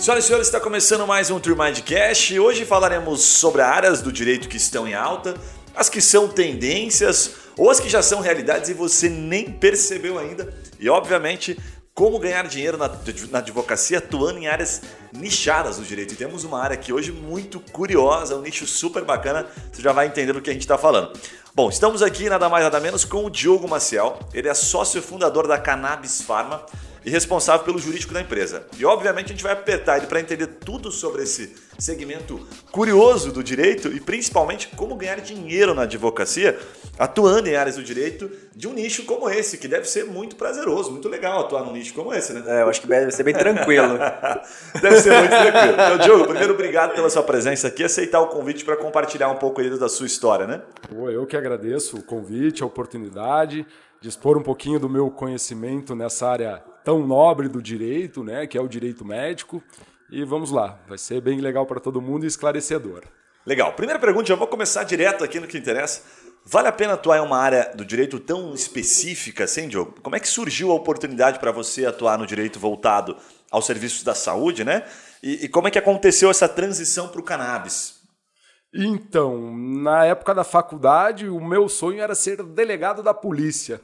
Senhoras e senhores, está começando mais um Cash e hoje falaremos sobre áreas do direito que estão em alta, as que são tendências ou as que já são realidades e você nem percebeu ainda. E obviamente como ganhar dinheiro na, na, advocacia atuando em áreas nichadas do direito. E temos uma área aqui hoje muito curiosa, um nicho super bacana, você já vai entender do que a gente está falando. Bom, estamos aqui nada mais nada menos com o Diogo Maciel, ele é sócio fundador da Cannabis Pharma e responsável pelo jurídico da empresa. E obviamente a gente vai apertar ele para entender tudo sobre esse segmento curioso do direito e principalmente como ganhar dinheiro na advocacia, atuando em áreas do direito de um nicho como esse, que deve ser muito prazeroso, muito legal atuar num nicho como esse, né? É, eu acho que deve ser bem tranquilo. deve ser muito tranquilo. Então, Diogo, primeiro obrigado pela sua presença aqui, aceitar o convite para compartilhar um pouco aí da sua história, né? Pô, eu que agradeço o convite, a oportunidade de expor um pouquinho do meu conhecimento nessa área tão nobre do direito, né, que é o direito médico. E vamos lá, vai ser bem legal para todo mundo e esclarecedor. Legal. Primeira pergunta, já vou começar direto aqui no que interessa. Vale a pena atuar em uma área do direito tão específica assim, Diogo? Como é que surgiu a oportunidade para você atuar no direito voltado aos serviços da saúde, né? E, e como é que aconteceu essa transição para o cannabis? Então, na época da faculdade, o meu sonho era ser delegado da polícia.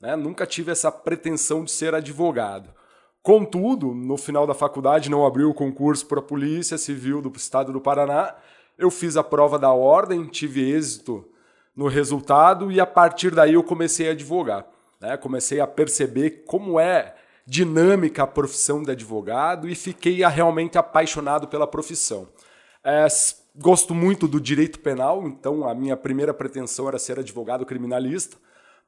Né? Nunca tive essa pretensão de ser advogado. Contudo, no final da faculdade não abriu o concurso para a Polícia Civil do Estado do Paraná. Eu fiz a prova da ordem, tive êxito no resultado e a partir daí eu comecei a advogar. Né? Comecei a perceber como é dinâmica a profissão de advogado e fiquei realmente apaixonado pela profissão. É, gosto muito do direito penal, então a minha primeira pretensão era ser advogado criminalista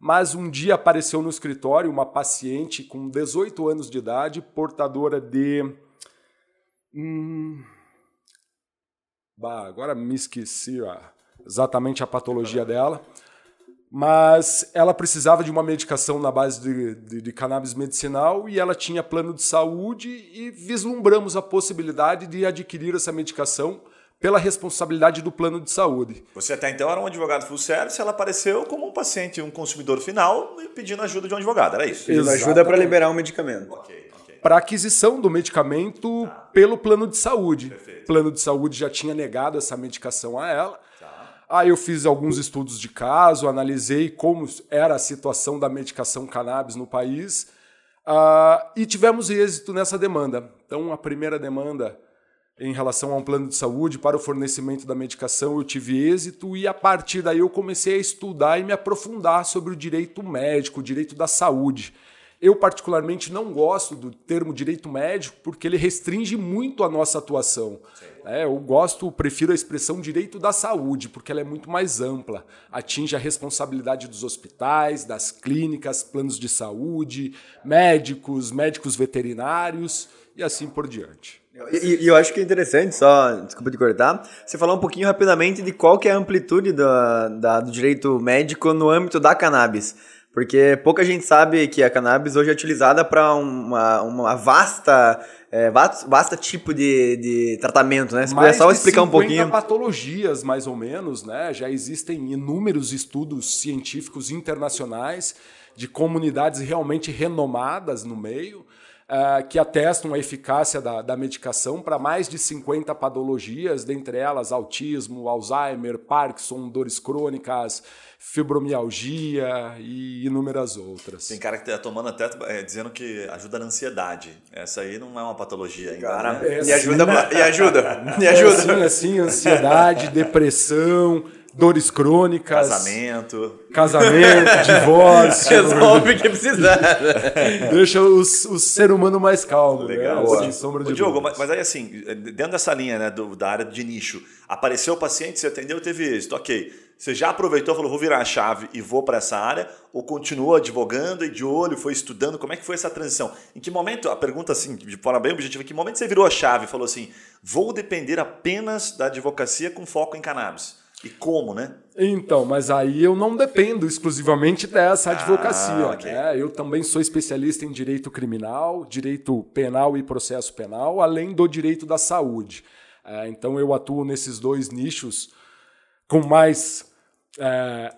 mas um dia apareceu no escritório uma paciente com 18 anos de idade, portadora de. Hum, bah, agora me esqueci ó, exatamente a patologia dela, mas ela precisava de uma medicação na base de, de, de cannabis medicinal e ela tinha plano de saúde e vislumbramos a possibilidade de adquirir essa medicação pela responsabilidade do plano de saúde. Você até então era um advogado full service, ela apareceu como um paciente, um consumidor final, pedindo ajuda de um advogado, era isso? Pedindo ajuda para liberar o um medicamento. Okay. Para aquisição do medicamento tá. pelo plano de saúde. Perfeito. O plano de saúde já tinha negado essa medicação a ela. Tá. Aí eu fiz alguns estudos de caso, analisei como era a situação da medicação cannabis no país uh, e tivemos êxito nessa demanda. Então, a primeira demanda em relação a um plano de saúde para o fornecimento da medicação, eu tive êxito e a partir daí eu comecei a estudar e me aprofundar sobre o direito médico, o direito da saúde. Eu, particularmente, não gosto do termo direito médico porque ele restringe muito a nossa atuação. É, eu gosto, prefiro a expressão direito da saúde, porque ela é muito mais ampla. Atinge a responsabilidade dos hospitais, das clínicas, planos de saúde, médicos, médicos veterinários e assim por diante. E, e, eu acho que é interessante, só, desculpa de cortar, você falar um pouquinho rapidamente de qual que é a amplitude do, da, do direito médico no âmbito da cannabis. Porque pouca gente sabe que a cannabis hoje é utilizada para uma, uma vasta, é, vasta tipo de, de tratamento, né? Se puder só explicar um pouquinho. patologias, mais ou menos, né? Já existem inúmeros estudos científicos internacionais de comunidades realmente renomadas no meio uh, que atestam a eficácia da, da medicação para mais de 50 patologias, dentre elas autismo, Alzheimer, Parkinson, dores crônicas, fibromialgia e inúmeras outras. Tem cara que está tomando até é, dizendo que ajuda na ansiedade. Essa aí não é uma patologia ainda. Cara, né? é, me, ajuda, me ajuda, me ajuda. É, sim, assim, ansiedade, depressão dores crônicas. Casamento. Casamento, divórcio. Resolve o que precisar. Deixa o, o ser humano mais calmo. Né? Legal. Né? Sombra de Diogo, mas, mas, aí assim, dentro dessa linha né, do, da área de nicho, apareceu o paciente, você atendeu, teve êxito, ok. Você já aproveitou, falou, vou virar a chave e vou para essa área? Ou continuou advogando e de olho, foi estudando? Como é que foi essa transição? Em que momento, a pergunta assim, de forma bem objetiva, em que momento você virou a chave e falou assim, vou depender apenas da advocacia com foco em cannabis? E como, né? Então, mas aí eu não dependo exclusivamente dessa advocacia. Ah, okay. né? Eu também sou especialista em direito criminal, direito penal e processo penal, além do direito da saúde. É, então eu atuo nesses dois nichos com mais, é,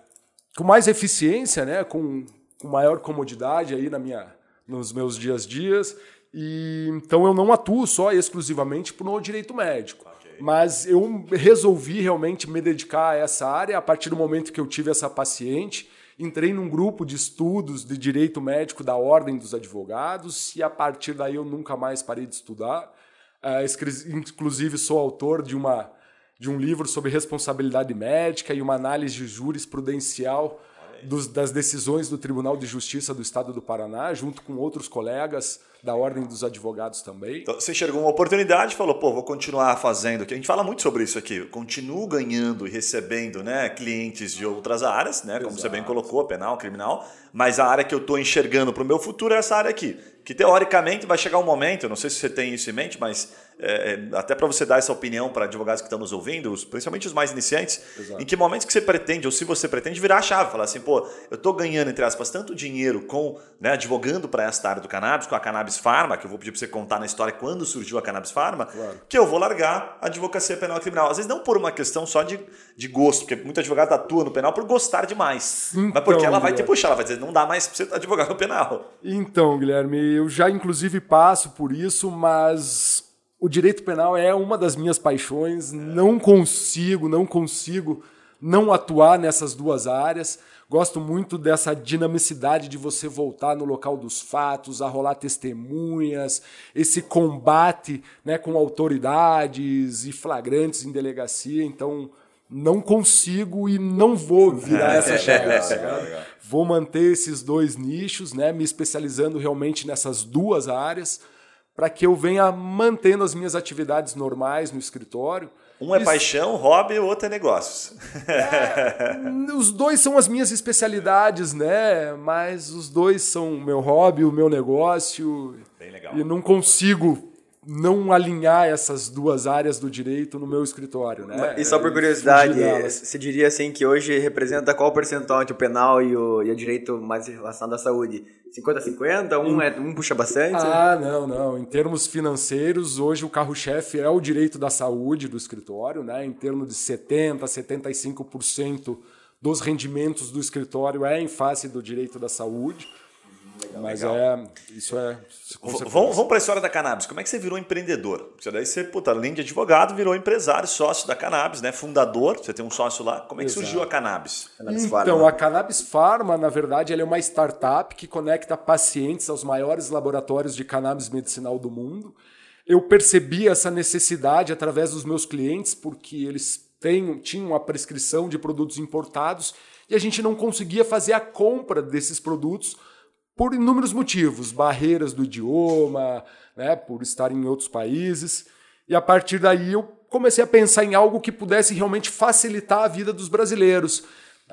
com mais eficiência, né? com, com maior comodidade aí na minha, nos meus dias a dias E, então eu não atuo só exclusivamente no direito médico. Mas eu resolvi realmente me dedicar a essa área a partir do momento que eu tive essa paciente. Entrei num grupo de estudos de direito médico da Ordem dos Advogados e a partir daí eu nunca mais parei de estudar. Uh, inclusive sou autor de uma de um livro sobre responsabilidade médica e uma análise jurisprudencial dos, das decisões do Tribunal de Justiça do Estado do Paraná, junto com outros colegas da Ordem dos Advogados também. Então, você enxergou uma oportunidade e falou, pô, vou continuar fazendo aqui. A gente fala muito sobre isso aqui. Eu continuo ganhando e recebendo né, clientes de outras áreas, né, como Exato. você bem colocou, penal, criminal, mas a área que eu estou enxergando para o meu futuro é essa área aqui. Que teoricamente vai chegar um momento, não sei se você tem isso em mente, mas é, é até para você dar essa opinião para advogados que estão nos ouvindo, principalmente os mais iniciantes, Exato. em que momentos que você pretende, ou se você pretende virar a chave, falar assim, pô, eu estou ganhando, entre aspas, tanto dinheiro com, né, advogando para esta área do cannabis, com a cannabis pharma, que eu vou pedir para você contar na história quando surgiu a cannabis pharma, claro. que eu vou largar a advocacia penal e criminal. Às vezes não por uma questão só de, de gosto, porque muito advogado atua no penal por gostar demais, então, mas porque ela vai te puxar, ela vai dizer, não dá mais para você advogar no penal. Então, Guilherme, eu já inclusive passo por isso, mas o direito penal é uma das minhas paixões, não consigo, não consigo não atuar nessas duas áreas. Gosto muito dessa dinamicidade de você voltar no local dos fatos, a rolar testemunhas, esse combate né, com autoridades e flagrantes em delegacia. Então, não consigo e não vou virar essa chave. Vou manter esses dois nichos, né, me especializando realmente nessas duas áreas, para que eu venha mantendo as minhas atividades normais no escritório um é Isso. paixão, hobby, o outro é negócios. É, os dois são as minhas especialidades, né? Mas os dois são o meu hobby, o meu negócio. Bem legal. E não consigo não alinhar essas duas áreas do direito no meu escritório, né? E só por curiosidade, você diria assim que hoje representa qual percentual entre o penal e o, e o direito mais relacionado à saúde? 50-50? Um, é, um puxa bastante? Ah, não, não. Em termos financeiros, hoje o carro-chefe é o direito da saúde do escritório, né? Em termos de 70%, 75% dos rendimentos do escritório é em face do direito da saúde. Legal, Mas legal. é. Isso é. Vamos, vamos para a história da cannabis. Como é que você virou empreendedor? Porque daí você, puta, além de advogado, virou empresário, sócio da cannabis, né? Fundador, você tem um sócio lá. Como é que Exato. surgiu a cannabis? cannabis então, a Cannabis Pharma, na verdade, ela é uma startup que conecta pacientes aos maiores laboratórios de cannabis medicinal do mundo. Eu percebi essa necessidade através dos meus clientes, porque eles têm, tinham a prescrição de produtos importados e a gente não conseguia fazer a compra desses produtos por inúmeros motivos, barreiras do idioma, né, por estar em outros países. E a partir daí eu comecei a pensar em algo que pudesse realmente facilitar a vida dos brasileiros,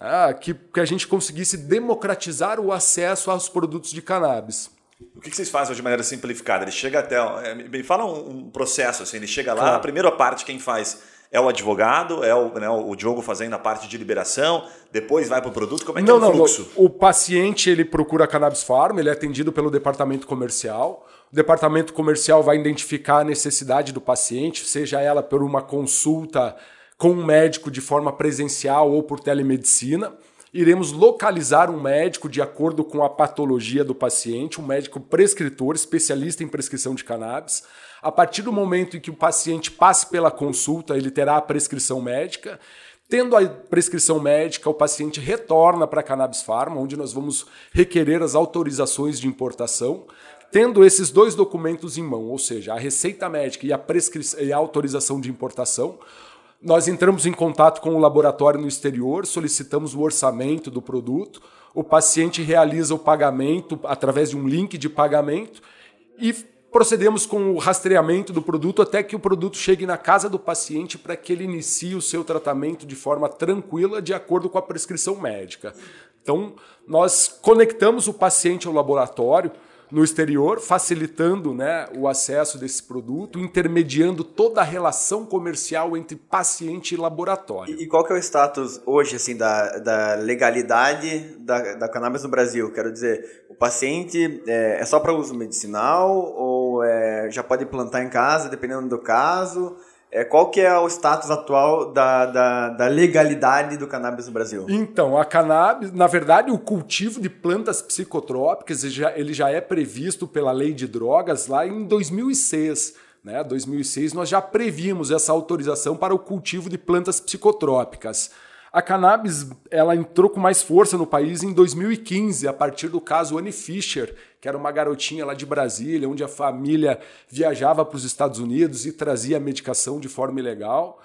né, que, que a gente conseguisse democratizar o acesso aos produtos de cannabis. O que vocês fazem de maneira simplificada? Ele chega até. É, me fala um, processo assim, ele chega lá, claro. a primeira parte quem faz é o advogado, é o, né, o Diogo fazendo a parte de liberação, depois vai para o produto? Como é que não, é o não, fluxo? Não. O paciente ele procura a Cannabis Farm, ele é atendido pelo departamento comercial. O departamento comercial vai identificar a necessidade do paciente, seja ela por uma consulta com um médico de forma presencial ou por telemedicina. Iremos localizar um médico de acordo com a patologia do paciente, um médico prescritor, especialista em prescrição de cannabis. A partir do momento em que o paciente passe pela consulta, ele terá a prescrição médica. Tendo a prescrição médica, o paciente retorna para a Cannabis Pharma, onde nós vamos requerer as autorizações de importação. Tendo esses dois documentos em mão, ou seja, a receita médica e a, e a autorização de importação, nós entramos em contato com o laboratório no exterior, solicitamos o orçamento do produto, o paciente realiza o pagamento através de um link de pagamento e procedemos com o rastreamento do produto até que o produto chegue na casa do paciente para que ele inicie o seu tratamento de forma tranquila, de acordo com a prescrição médica. Então, nós conectamos o paciente ao laboratório no exterior, facilitando né, o acesso desse produto, intermediando toda a relação comercial entre paciente e laboratório. E, e qual que é o status hoje assim da, da legalidade da, da cannabis no Brasil? Quero dizer, o paciente é, é só para uso medicinal ou é, já pode plantar em casa, dependendo do caso? É, qual que é o status atual da, da, da, legalidade do cannabis no Brasil? Então, a cannabis, na verdade, o cultivo de plantas psicotrópicas ele já, ele já é previsto pela lei de drogas lá em 2006. Né? 2006 nós já prevíamos essa autorização para o cultivo de plantas psicotrópicas. A cannabis ela entrou com mais força no país em 2015, a partir do caso Annie Fisher, que era uma garotinha lá de Brasília, onde a família viajava para os Estados Unidos e trazia a medicação de forma ilegal.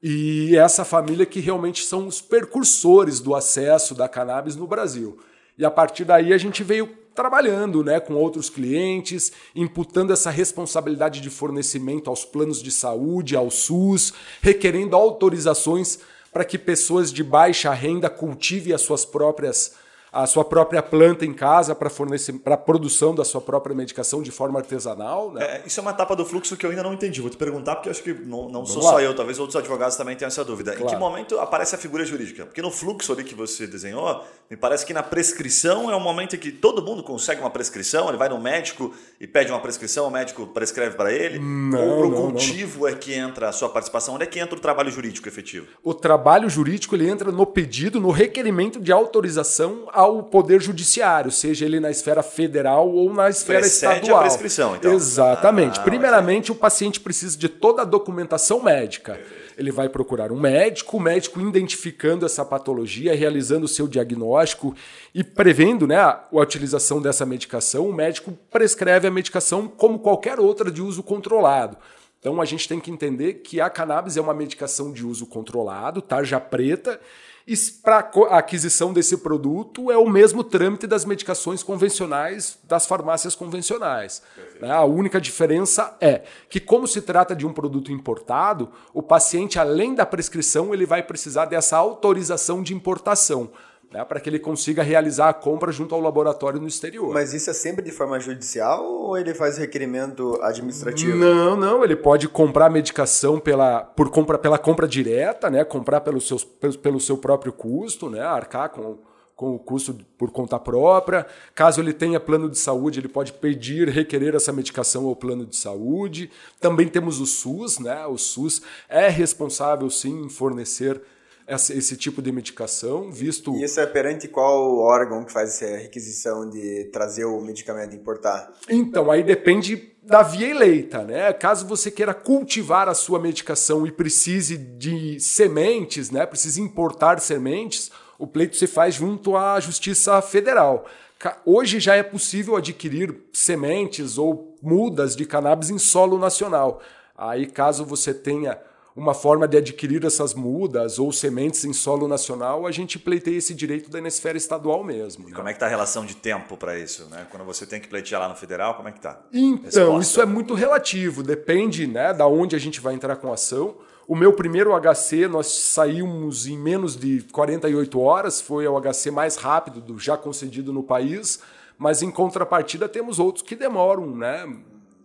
E essa família que realmente são os percursores do acesso da cannabis no Brasil. E a partir daí a gente veio trabalhando né, com outros clientes, imputando essa responsabilidade de fornecimento aos planos de saúde, ao SUS, requerendo autorizações para que pessoas de baixa renda cultivem as suas próprias a sua própria planta em casa para fornecer para a produção da sua própria medicação de forma artesanal. Né? É, isso é uma etapa do fluxo que eu ainda não entendi. Vou te perguntar, porque acho que não, não sou lá. só eu, talvez outros advogados também tenham essa dúvida. Claro. Em que momento aparece a figura jurídica? Porque no fluxo ali que você desenhou, me parece que na prescrição é um momento em que todo mundo consegue uma prescrição, ele vai no médico e pede uma prescrição, o médico prescreve para ele. Não, Ou o cultivo não. é que entra a sua participação? Onde é que entra o trabalho jurídico efetivo? O trabalho jurídico ele entra no pedido, no requerimento de autorização ao Poder Judiciário, seja ele na esfera federal ou na esfera Precede estadual. a prescrição, então. Exatamente. Ah, Primeiramente, o paciente precisa de toda a documentação médica. Ele vai procurar um médico, o médico identificando essa patologia, realizando o seu diagnóstico e prevendo né, a utilização dessa medicação, o médico prescreve a medicação como qualquer outra de uso controlado. Então a gente tem que entender que a cannabis é uma medicação de uso controlado, tarja preta, e para a aquisição desse produto é o mesmo trâmite das medicações convencionais das farmácias convencionais. Né? A única diferença é que, como se trata de um produto importado, o paciente, além da prescrição, ele vai precisar dessa autorização de importação né, para que ele consiga realizar a compra junto ao laboratório no exterior. Mas isso é sempre de forma judicial ou ele faz requerimento administrativo? Não, não, ele pode comprar medicação pela, por compra, pela compra direta, né, comprar pelo, seus, pelo, pelo seu próprio custo, né, arcar com, com o custo por conta própria. Caso ele tenha plano de saúde, ele pode pedir, requerer essa medicação ao plano de saúde. Também temos o SUS, né? O SUS é responsável sim em fornecer esse, esse tipo de medicação, visto. E isso é perante qual órgão que faz essa requisição de trazer o medicamento e importar? Então, aí depende da via eleita, né? Caso você queira cultivar a sua medicação e precise de sementes, né? Precise importar sementes, o pleito se faz junto à Justiça Federal. Hoje já é possível adquirir sementes ou mudas de cannabis em solo nacional. Aí, caso você tenha uma forma de adquirir essas mudas ou sementes em solo nacional, a gente pleiteia esse direito da esfera estadual mesmo. Né? Como é que está a relação de tempo para isso? Né? Quando você tem que pleitear lá no federal, como é que está? Então, isso é muito relativo, depende né, da onde a gente vai entrar com a ação. O meu primeiro HC, nós saímos em menos de 48 horas, foi o HC mais rápido do já concedido no país, mas em contrapartida temos outros que demoram, né?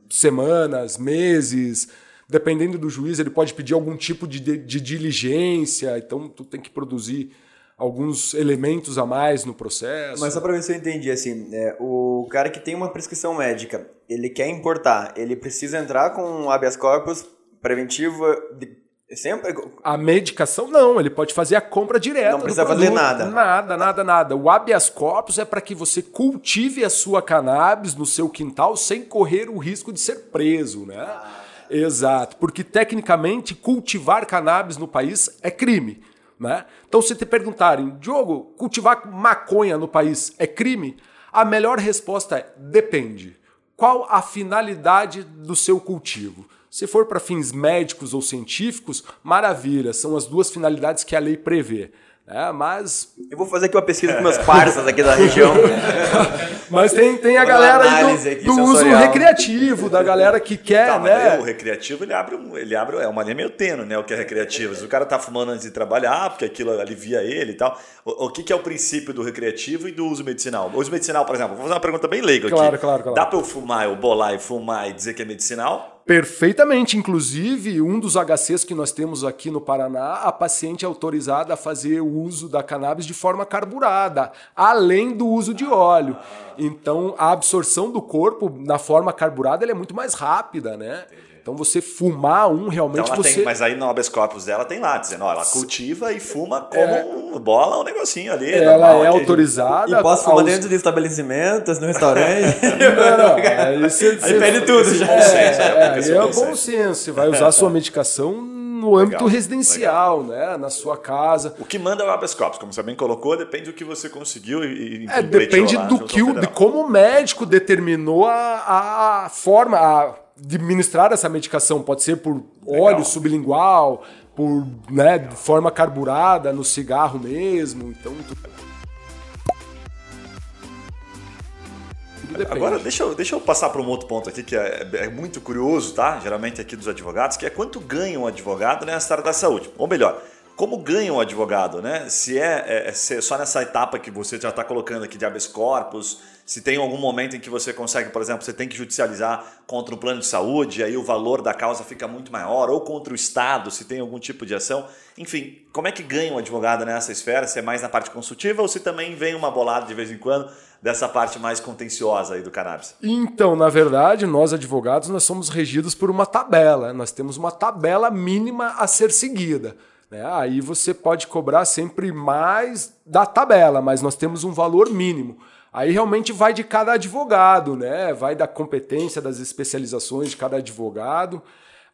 Semanas, meses, dependendo do juiz, ele pode pedir algum tipo de, de, de diligência, então tu tem que produzir alguns elementos a mais no processo. Mas só para ver se eu entendi, assim, é, o cara que tem uma prescrição médica, ele quer importar, ele precisa entrar com um habeas corpus preventivo de, sempre... A medicação não, ele pode fazer a compra direta. Não precisa fazer nada. Nada, nada, nada. O habeas corpus é para que você cultive a sua cannabis no seu quintal sem correr o risco de ser preso, né? Ah. Exato, porque tecnicamente cultivar cannabis no país é crime. Né? Então, se te perguntarem, Diogo, cultivar maconha no país é crime? A melhor resposta é: depende. Qual a finalidade do seu cultivo? Se for para fins médicos ou científicos, maravilha, são as duas finalidades que a lei prevê. É, mas. Eu vou fazer aqui uma pesquisa com meus parceiros aqui da região. mas tem, tem a galera do, do uso recreativo, da galera que quer. Tá, né? o recreativo ele abre, ele abre é uma linha meio tênue, né? O que é recreativo. Se o cara tá fumando antes de trabalhar, porque aquilo alivia ele e tal. O, o que, que é o princípio do recreativo e do uso medicinal? O uso medicinal, por exemplo, vou fazer uma pergunta bem leiga claro, aqui. Claro, claro. Dá para eu fumar, eu bolar e fumar e dizer que é medicinal? Perfeitamente. Inclusive, um dos HCs que nós temos aqui no Paraná, a paciente é autorizada a fazer o uso da cannabis de forma carburada, além do uso de óleo. Então, a absorção do corpo na forma carburada é muito mais rápida, né? Então você fumar um realmente então você. Tem, mas aí no habeas corpus dela tem lá, dizendo, ó, ela cultiva e fuma como é, bola um negocinho ali. Ela normal, é autorizada. E posso fumar aos... dentro de estabelecimentos, no restaurante. não, não. Aí, você, aí você... perde tudo já. É, é, é, é bom senso. Você vai usar a sua medicação no âmbito residencial, legal. né? Na sua casa. O que manda é o habeas corpus, como você bem colocou, depende do que você conseguiu e, e é, depende do que o, de como o médico determinou a, a forma a, administrar essa medicação. Pode ser por legal. óleo sublingual, por né, forma carburada no cigarro mesmo. Então. Agora, deixa eu, deixa eu passar para um outro ponto aqui que é, é, muito curioso, tá? Geralmente aqui dos advogados, que é quanto ganha um advogado nessa área da saúde. Ou melhor, como ganha um advogado, né? Se é, é, é se é só nessa etapa que você já está colocando aqui de habeas corpus, se tem algum momento em que você consegue, por exemplo, você tem que judicializar contra o plano de saúde, aí o valor da causa fica muito maior, ou contra o Estado, se tem algum tipo de ação. Enfim, como é que ganha um advogado nessa esfera? Se é mais na parte consultiva ou se também vem uma bolada de vez em quando dessa parte mais contenciosa aí do cannabis? Então, na verdade, nós advogados nós somos regidos por uma tabela. Nós temos uma tabela mínima a ser seguida. Né? Aí você pode cobrar sempre mais da tabela, mas nós temos um valor mínimo. Aí realmente vai de cada advogado, né? Vai da competência, das especializações de cada advogado.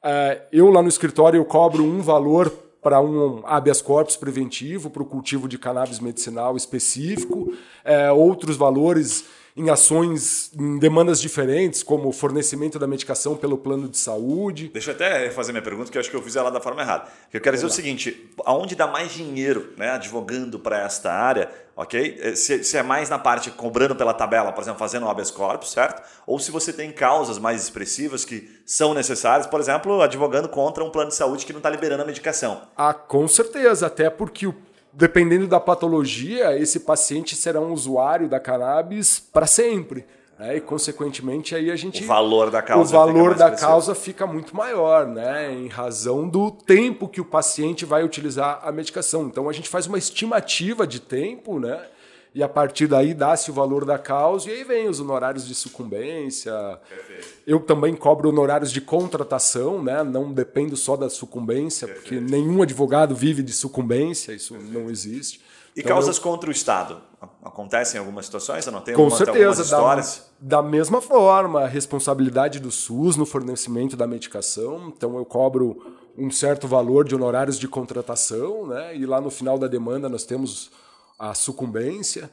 É, eu lá no escritório eu cobro um valor para um habeas corpus preventivo, para o cultivo de cannabis medicinal específico, é, outros valores em ações, em demandas diferentes, como fornecimento da medicação pelo plano de saúde. Deixa eu até fazer minha pergunta, que eu acho que eu fiz ela da forma errada. Eu quero dizer o seguinte: aonde dá mais dinheiro né, advogando para esta área, ok? Eh, se, se, é mais na parte cobrando pela tabela, por exemplo, fazendo habeas corpus, certo? Ou se você tem causas mais expressivas que são necessárias, por exemplo, advogando contra um plano de saúde que não está liberando a medicação. Ah, com certeza, até porque o dependendo da patologia, esse paciente será um usuário da cannabis para sempre. Né? E, consequentemente, aí a gente. O valor da causa, o valor da causa fica muito maior, né? em razão do tempo que o paciente vai utilizar a medicação. Então, a gente faz uma estimativa de tempo, né? e a partir daí dá-se o valor da causa e aí vem os honorários de sucumbência. Perfeito. Eu também cobro honorários de contratação, né? não dependo só da sucumbência, porque nenhum advogado vive de sucumbência, isso Perfeito. não existe. E então, causas eu... contra o Estado? Acontecem em algumas situações? Eu não tenho Com alguma, certeza, histórias? Da, da mesma forma, a responsabilidade do SUS no fornecimento da medicação. Então eu cobro um certo valor de honorários de contratação, né? e lá no final da demanda nós temos a sucumbência.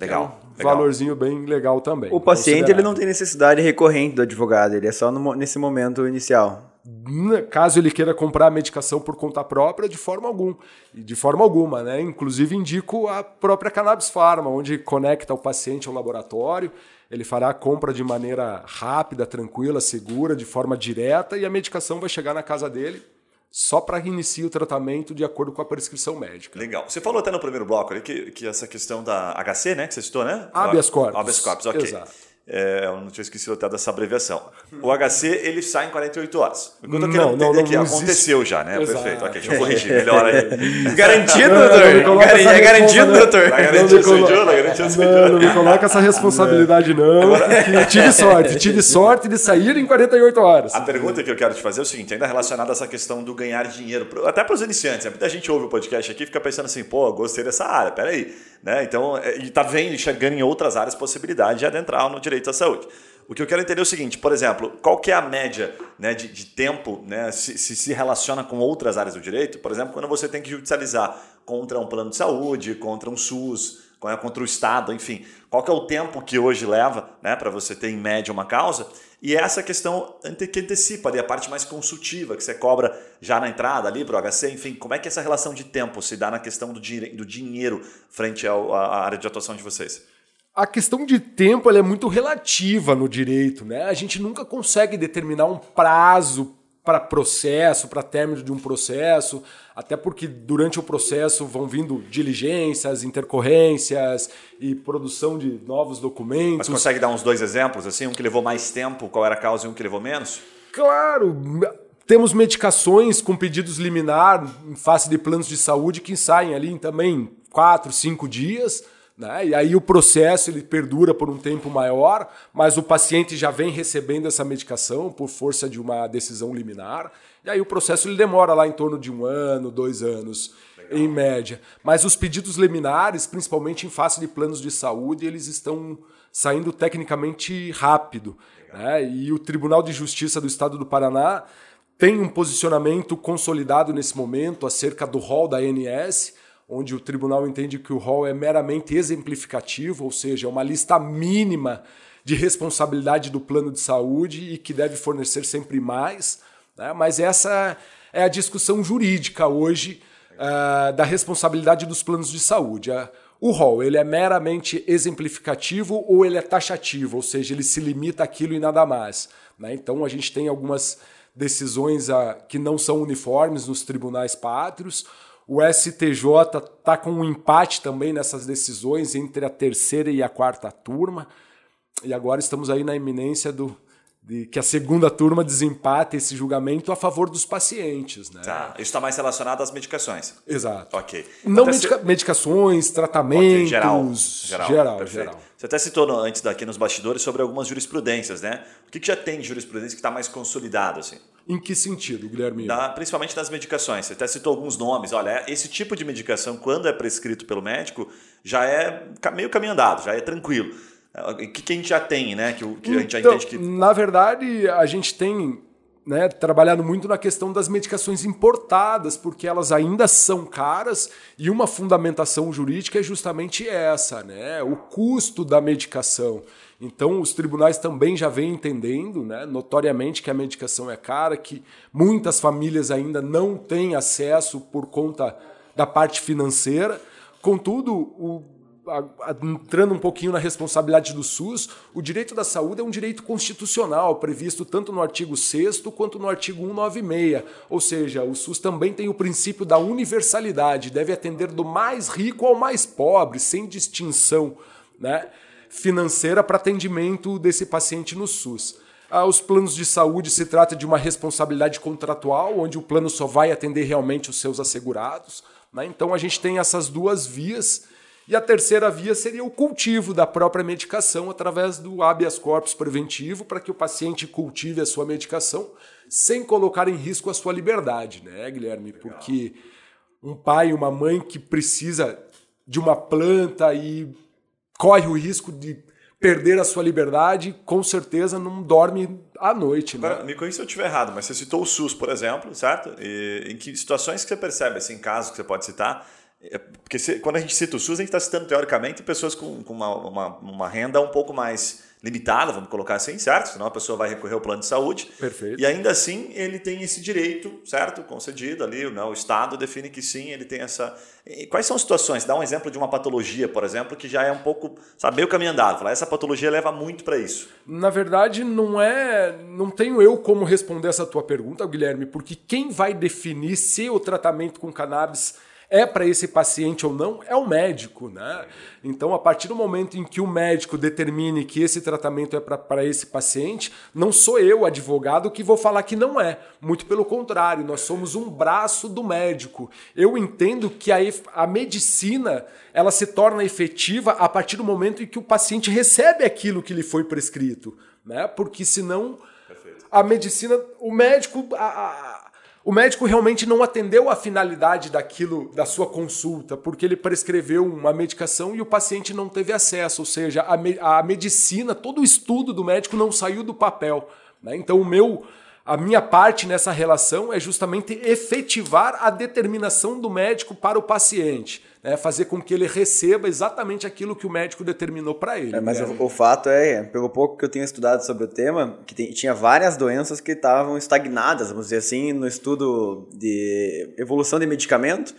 Legal, é um legal. valorzinho bem legal também. O paciente ele não tem necessidade recorrente do advogado, ele é só no, nesse momento inicial. Caso ele queira comprar a medicação por conta própria, de forma alguma. De forma alguma, né? Inclusive indico a própria Cannabis Pharma, onde conecta o paciente ao laboratório, ele fará a compra de maneira rápida, tranquila, segura, de forma direta, e a medicação vai chegar na casa dele só para iniciar o tratamento de acordo com a prescrição médica. Legal. Você falou até no primeiro bloco ali que, que essa questão da HC, né, que você citou, né? Habeas corpus. Habeas corpus, ok. Exato. É, eu não tinha esquecido até dessa abreviação. O HC, ele sai em 48 horas. O que eu tô querendo não, não, aqui, não aconteceu já, né? Exato. Perfeito. Ok, deixa eu corrigir. Melhor aí. garantido, doutor? É garantido, doutor? Tá garantido, seu Não, não me coloca essa responsabilidade, não. tive sorte. Tive sorte de sair em 48 horas. A pergunta que eu quero te fazer é o seguinte, ainda relacionada a essa questão do ganhar dinheiro, até para os iniciantes. Muita gente ouve o podcast aqui e fica pensando assim, pô, gostei dessa área, peraí. Né? Então, é, e está vendo, enxergando em outras áreas possibilidade de adentrar no direito à saúde. O que eu quero entender é o seguinte, por exemplo, qual que é a média né, de, de tempo, né, se, se, se relaciona com outras áreas do direito? Por exemplo, quando você tem que judicializar contra um plano de saúde, contra um SUS, contra o Estado, enfim. Qual que é o tempo que hoje leva né, para você ter em média uma causa? E essa questão que antecipa ali a parte mais consultiva, que você cobra já na entrada ali para o HC, enfim, como é que essa relação de tempo se dá na questão do, do dinheiro frente à área de atuação de vocês? A questão de tempo é muito relativa no direito, né? A gente nunca consegue determinar um prazo para processo, para término de um processo, até porque durante o processo vão vindo diligências, intercorrências e produção de novos documentos. Mas consegue dar uns dois exemplos, assim, um que levou mais tempo, qual era a causa, e um que levou menos? Claro, temos medicações com pedidos liminar em face de planos de saúde que saem ali também quatro, cinco dias Né? E aí o processo ele perdura por um tempo maior, mas o paciente já vem recebendo essa medicação por força de uma decisão liminar. E aí o processo ele demora lá em torno de um ano, dois anos, Legal. em média. Mas os pedidos liminares, principalmente em face de planos de saúde, eles estão saindo tecnicamente rápido. Né? E o Tribunal de Justiça do Estado do Paraná tem um posicionamento consolidado nesse momento acerca do rol da ANS, onde o tribunal entende que o rol é meramente exemplificativo, ou seja, é uma lista mínima de responsabilidade do plano de saúde e que deve fornecer sempre mais. Né? Mas essa é a discussão jurídica hoje uh, da responsabilidade dos planos de saúde. Uh, o rol ele é meramente exemplificativo ou ele é taxativo, ou seja, ele se limita àquilo e nada mais. Né? Então a gente tem algumas decisões uh, que não são uniformes nos tribunais pátrios. O STJ está com um empate também nessas decisões entre a terceira e a quarta turma. E agora estamos aí na iminência do, de que a segunda turma desempate esse julgamento a favor dos pacientes. Né? Tá. Isso está mais relacionado às medicações. Exato. Ok. Não medica se... medicações, tratamentos. Okay. Geral. Geral. Geral, geral, Você até citou no, antes daqui nos bastidores sobre algumas jurisprudências, né? O que, que já tem de jurisprudência que está mais consolidado? Assim? Em que sentido, Guilherme? Da, principalmente nas medicações. Você até citou alguns nomes. Olha, esse tipo de medicação, quando é prescrito pelo médico, já é meio caminho andado, já é tranquilo. O que, que a gente já tem, né? Que, que a gente já então, entende que. Na verdade, a gente tem né, trabalhado muito na questão das medicações importadas, porque elas ainda são caras e uma fundamentação jurídica é justamente essa, né? O custo da medicação. Então, os tribunais também já vêm entendendo, né, notoriamente, que a medicação é cara, que muitas famílias ainda não têm acesso por conta da parte financeira. Contudo, o, entrando um pouquinho na responsabilidade do SUS, o direito da saúde é um direito constitucional, previsto tanto no artigo 6 quanto no artigo 196. Ou seja, o SUS também tem o princípio da universalidade, deve atender do mais rico ao mais pobre, sem distinção. Né? financeira para atendimento desse paciente no SUS. Ah, os planos de saúde se trata de uma responsabilidade contratual, onde o plano só vai atender realmente os seus assegurados. Né? Então a gente tem essas duas vias. E a terceira via seria o cultivo da própria medicação através do habeas corpus preventivo, para que o paciente cultive a sua medicação sem colocar em risco a sua liberdade, né, Guilherme? Porque um pai e uma mãe que precisa de uma planta e corre o risco de perder a sua liberdade, com certeza não dorme à noite. Né? Agora, me corrija se eu estiver errado, mas você citou o SUS, por exemplo, certo? E, em que situações que você percebe, assim, casos que você pode citar, porque se, quando a gente cita o SUS, a gente está citando teoricamente pessoas com, com uma, uma, uma renda um pouco mais limitada, vamos colocar assim, certo? Senão a pessoa vai recorrer ao plano de saúde. Perfeito. E ainda assim ele tem esse direito, certo? Concedido ali, né? o Estado define que sim, ele tem essa. E quais são as situações? Dá um exemplo de uma patologia, por exemplo, que já é um pouco, sabe, o caminho andado. Falar, essa patologia leva muito para isso. Na verdade, não é. Não tenho eu como responder essa tua pergunta, Guilherme, porque quem vai definir se o tratamento com cannabis é para esse paciente ou não é o médico, né? Então, a partir do momento em que o médico determine que esse tratamento é para esse paciente, não sou eu, advogado, que vou falar que não é. Muito pelo contrário, nós somos um braço do médico. Eu entendo que a, a medicina ela se torna efetiva a partir do momento em que o paciente recebe aquilo que lhe foi prescrito, né? Porque senão Perfeito. a medicina, o médico, a, a o médico realmente não atendeu a finalidade daquilo da sua consulta, porque ele prescreveu uma medicação e o paciente não teve acesso, ou seja, a, me, a medicina, todo o estudo do médico não saiu do papel. Né? Então, o meu, a minha parte nessa relação é justamente efetivar a determinação do médico para o paciente né, fazer com que ele receba exatamente aquilo que o médico determinou para ele. É, mas né? o, o, fato é, pelo pouco que eu tenho estudado sobre o tema, que tem, tinha várias doenças que estavam estagnadas, vamos dizer assim, no estudo de evolução de medicamento.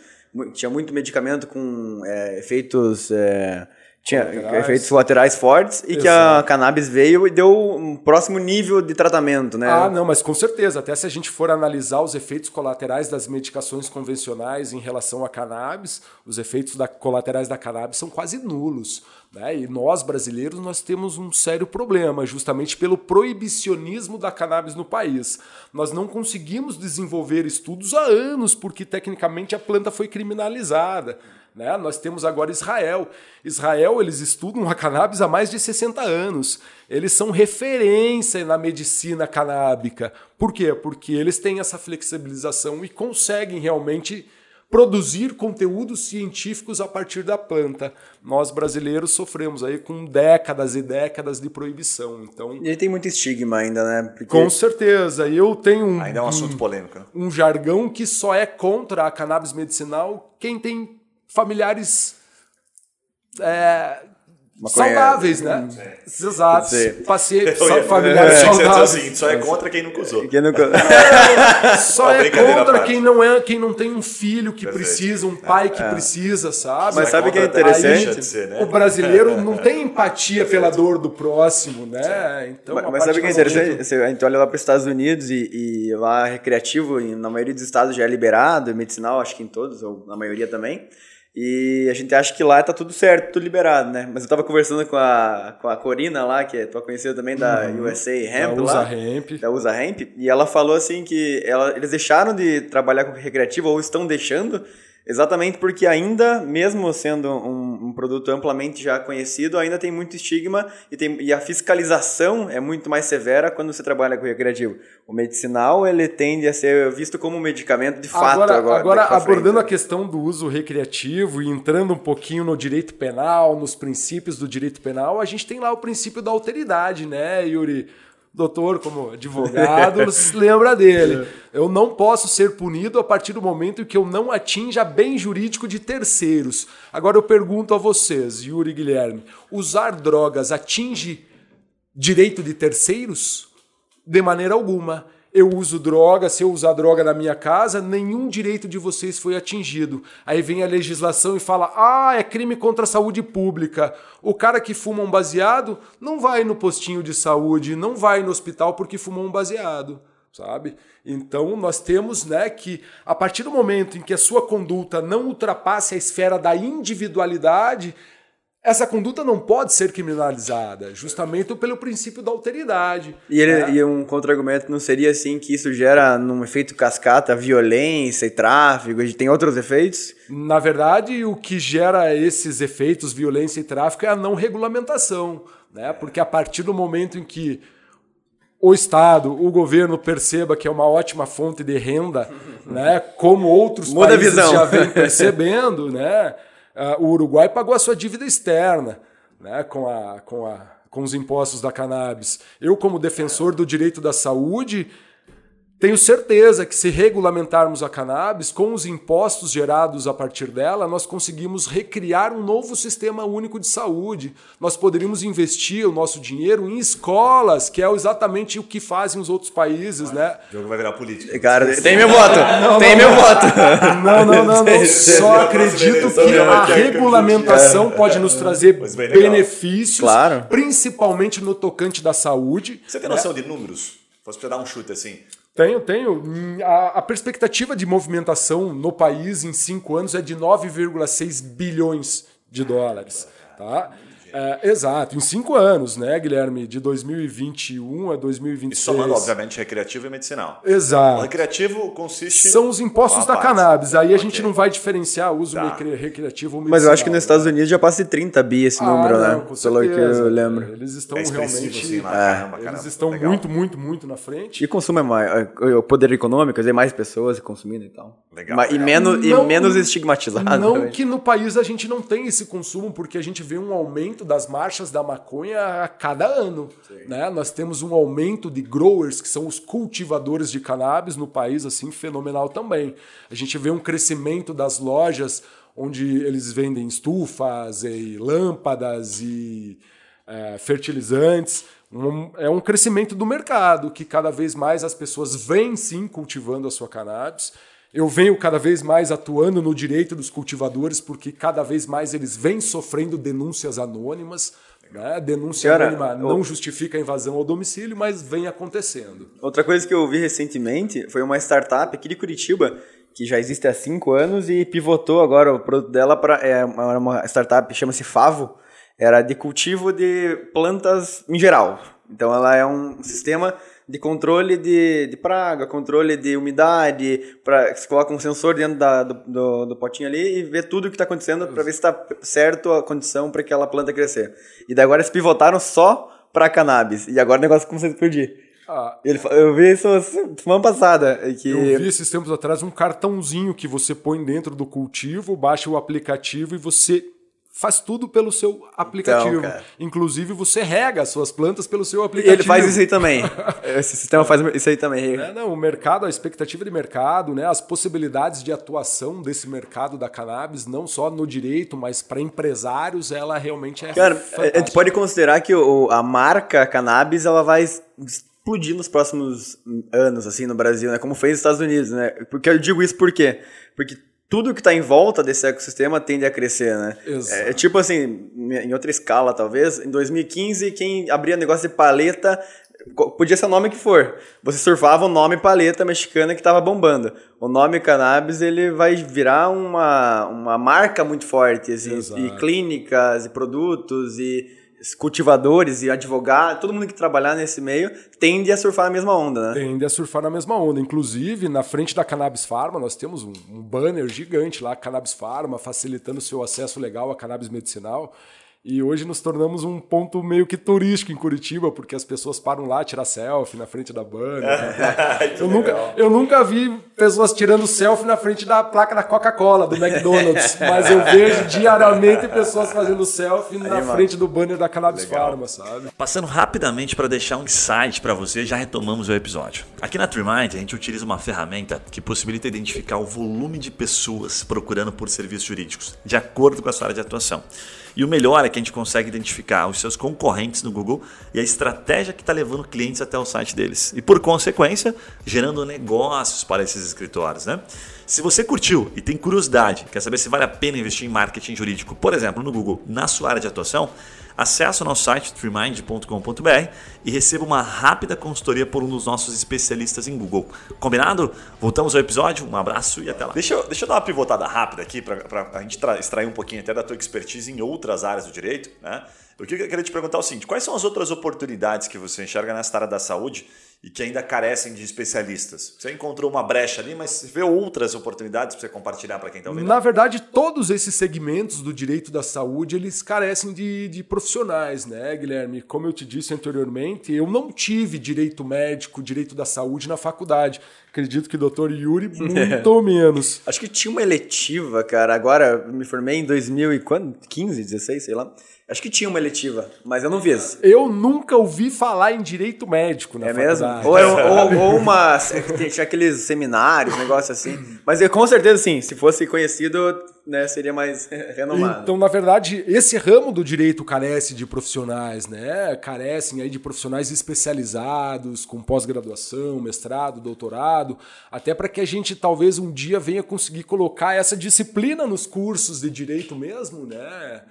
Tinha muito medicamento com é, efeitos. É, tinha colaterais. efeitos colaterais fortes e Exato. que a cannabis veio e deu um próximo nível de tratamento, né? Ah, não, mas com certeza. Até se a gente for analisar os efeitos colaterais das medicações convencionais em relação à cannabis, os efeitos da, colaterais da cannabis são quase nulos. Né? E nós, brasileiros, nós temos um sério problema, justamente pelo proibicionismo da cannabis no país. Nós não conseguimos desenvolver estudos há anos, porque tecnicamente a planta foi criminalizada. Né? Nós temos agora Israel. Israel, eles estudam a cannabis há mais de 60 anos. Eles são referência na medicina canábica. Por quê? Porque eles têm essa flexibilização e conseguem realmente produzir conteúdos científicos a partir da planta. Nós brasileiros sofremos aí com décadas e décadas de proibição. Então, e aí tem muito estigma ainda, né? Porque... Com certeza. Eu tenho um, ainda é um assunto polêmico. Né? Um jargão que só é contra a cannabis medicinal quem tem familiares é, saudáveis, né? Sim. Exato. Pacientes familiares é, saudáveis. Assim, só é contra quem nunca usou. Quem nunca... só é contra quem não é, quem não tem um filho que Perfeito. precisa, um pai que é. precisa, sabe? Mas sabe o que é interessante? Ser, né? O brasileiro não tem empatia pela dor do próximo, né? Então, mas, mas sabe o que é interessante? Você, a gente olha lá para os Estados Unidos e, e lá recreativo, na maioria dos estados já é liberado, medicinal, acho que em todos, ou na maioria também. E a gente acha que lá tá tudo certo, tudo liberado, né? Mas eu tava conversando com a, com a Corina lá, que é tua conhecida também da uhum. USA Hemp da USA lá. Hemp. Da USA Hemp. E ela falou assim que ela, eles deixaram de trabalhar com recreativo, ou estão deixando, Exatamente porque ainda, mesmo sendo um, um, produto amplamente já conhecido, ainda tem muito estigma e, tem, e a fiscalização é muito mais severa quando você trabalha com recreativo. O medicinal, ele tende a ser visto como um medicamento de fato agora. Agora, agora abordando a questão do uso recreativo e entrando um pouquinho no direito penal, nos princípios do direito penal, a gente tem lá o princípio da alteridade, né, Yuri? Doutor, como advogado, se lembra dele. Eu não posso ser punido a partir do momento em que eu não atinja bem jurídico de terceiros. Agora eu pergunto a vocês, Yuri e Guilherme, usar drogas atinge direito de terceiros? De maneira alguma eu uso droga, se eu usar droga na minha casa, nenhum direito de vocês foi atingido. Aí vem a legislação e fala: ah, é crime contra a saúde pública. O cara que fuma um baseado não vai no postinho de saúde, não vai no hospital porque fumou um baseado. Sabe? Então nós temos né, que, a partir do momento em que a sua conduta não ultrapasse a esfera da individualidade, essa conduta não pode ser criminalizada, justamente pelo princípio da alteridade. E, ele, né? e um contra-argumento não seria assim que isso gera, num efeito cascata, violência e tráfico? E tem outros efeitos? Na verdade, o que gera esses efeitos, violência e tráfico, é a não regulamentação. Né? Porque a partir do momento em que o Estado, o governo perceba que é uma ótima fonte de renda, né? como outros Muda países já vêm percebendo, né? Uh, o Uruguai pagou a sua dívida externa né, com, a, com, a, com os impostos da cannabis. Eu, como defensor do direito da saúde, tenho certeza que se regulamentarmos a cannabis, com os impostos gerados a partir dela, nós conseguimos recriar um novo sistema único de saúde. Nós poderíamos investir o nosso dinheiro em escolas, que é exatamente o que fazem os outros países, né? O jogo vai virar política. Cara, tem meu voto! Não, tem não, meu não. voto! Não, não, não, não. Só acredito que a regulamentação pode nos trazer benefícios, claro. principalmente no tocante da saúde. Você tem noção de números? Posso te dar um chute assim? Tenho, tenho. A, a, perspectiva de movimentação no país em cinco anos é de 9,6 bilhões de dólares. Tá? É, exato, em cinco anos, né, Guilherme? De 2021 a 2026. E somando, obviamente, recreativo e medicinal. Exato. O recreativo consiste. São os impostos da parte. cannabis. Aí okay. a gente não vai diferenciar uso tá. recreativo ou medicinal. Mas eu acho que nos Estados Unidos já passa de 30 bi esse ah, número, não, né? Pelo que eu lembro. Eles estão é realmente. Lá, é. caramba, caramba. Eles estão Legal. muito, muito, muito na frente. E consumo é mais. É, o poder econômico, quer dizer, mais pessoas consumindo e tal. Legal. Mas, legal. E, menos, não, e menos estigmatizado. Não que no país a gente não tenha esse consumo, porque a gente vê um aumento das marchas da da maconha a cada ano. Né? Nós temos um aumento de growers, que são os cultivadores de cannabis no país, assim, fenomenal também. A gente vê um crescimento das lojas onde eles vendem estufas e lâmpadas e é, fertilizantes. Um, é um crescimento do mercado, que cada vez mais as pessoas vêm sim cultivando a sua cannabis. Eu venho cada vez mais atuando no direito dos cultivadores, porque cada vez mais eles vêm sofrendo denúncias anônimas. Né? Denúncia Cara, anônima não justifica a invasão ao domicílio, mas vem acontecendo. Outra coisa que eu vi recentemente foi uma startup aqui de Curitiba que já existe há cinco anos e pivotou agora o produto dela para é uma startup chama-se Favo, era de cultivo de plantas em geral. Então ela é um sistema de controle de, de praga, controle de umidade, para você coloca um sensor dentro da, do, do, do, potinho ali e vê tudo o que está acontecendo para ver se está certo a condição para aquela planta crescer. E daí agora eles pivotaram só para cannabis e agora o negócio começou a explodir. Ah, Ele, eu vi isso semana passada. Que... Eu vi esses tempos atrás um cartãozinho que você põe dentro do cultivo, baixa o aplicativo e você faz tudo pelo seu aplicativo. Então, Inclusive, você rega as suas plantas pelo seu aplicativo. E ele faz isso aí também. Esse sistema faz isso aí também. É, não, o mercado, a expectativa de mercado, né, as possibilidades de atuação desse mercado da cannabis, não só no direito, mas para empresários, ela realmente é Cara, fantástica. a gente pode considerar que o, a marca cannabis ela vai explodir nos próximos anos, assim, no Brasil, né? Como fez nos Estados Unidos, né? Porque eu digo isso por quê? Porque tudo que está em volta desse ecossistema tende a crescer, né? Exato. É, tipo assim, em outra escala talvez, em 2015 quem abria negócio de paleta podia ser o nome que for. Você surfava o nome paleta mexicana que estava bombando. O nome cannabis ele vai virar uma, uma marca muito forte, assim, e clínicas, e produtos, e cultivadores e advogados, todo mundo que trabalhar nesse meio tende a surfar na mesma onda, né? Tende a surfar na mesma onda. Inclusive, na frente da Cannabis Pharma, nós temos um, um banner gigante lá, Cannabis Pharma, facilitando o seu acesso legal à cannabis medicinal. E hoje nos tornamos um ponto meio que turístico em Curitiba, porque as pessoas param lá tirar selfie na frente da banda. eu, nunca, eu nunca vi pessoas tirando selfie na frente da placa da Coca-Cola, do McDonald's, mas eu vejo diariamente pessoas fazendo selfie Aí, na mano. frente do banner da Cannabis Pharma, sabe? Passando rapidamente para deixar um insight para você, já retomamos o episódio. Aqui na TreeMind, a gente utiliza uma ferramenta que possibilita identificar o volume de pessoas procurando por serviços jurídicos, de acordo com a sua área de atuação. E o melhor é que a gente consegue identificar os seus concorrentes no Google e a estratégia que está levando clientes até o site deles. E por consequência, gerando negócios para esses escritórios. Né? Se você curtiu e tem curiosidade, quer saber se vale a pena investir em marketing jurídico, por exemplo, no Google, na sua área de atuação, acesse o nosso site treemind.com.br e receba uma rápida consultoria por um dos nossos especialistas em Google. Combinado? Voltamos ao episódio, um abraço e até lá. Deixa eu, deixa eu dar uma pivotada rápida aqui para a gente extrair um pouquinho até da tua expertise em outras áreas do direito. Né? Eu queria te perguntar o seguinte: quais são as outras oportunidades que você enxerga nessa área da saúde e que ainda carecem de especialistas? Você encontrou uma brecha ali, mas vê outras oportunidades para você compartilhar para quem está ouvindo? Na verdade, todos esses segmentos do direito da saúde, eles carecem de, de profissionais, né, Guilherme? Como eu te disse anteriormente, eu não tive direito médico, direito da saúde na faculdade. Acredito que o doutor Yuri, muito é. menos. Acho que tinha uma eletiva, cara. Agora, me formei em 2015, 16, sei lá. Acho que tinha uma eletiva, mas eu não vi isso. Eu nunca ouvi falar em direito médico na É mesmo? Ou, é ou, ou, uma. Tinha aqueles seminários, negócio assim. Mas eu, com certeza, sim. Se fosse conhecido, né, seria mais renomado. Então, na verdade, esse ramo do direito carece de profissionais, né? Carecem aí de profissionais especializados, com pós-graduação, mestrado, doutorado, até para que a gente talvez um dia venha conseguir colocar essa disciplina nos cursos de direito mesmo, né?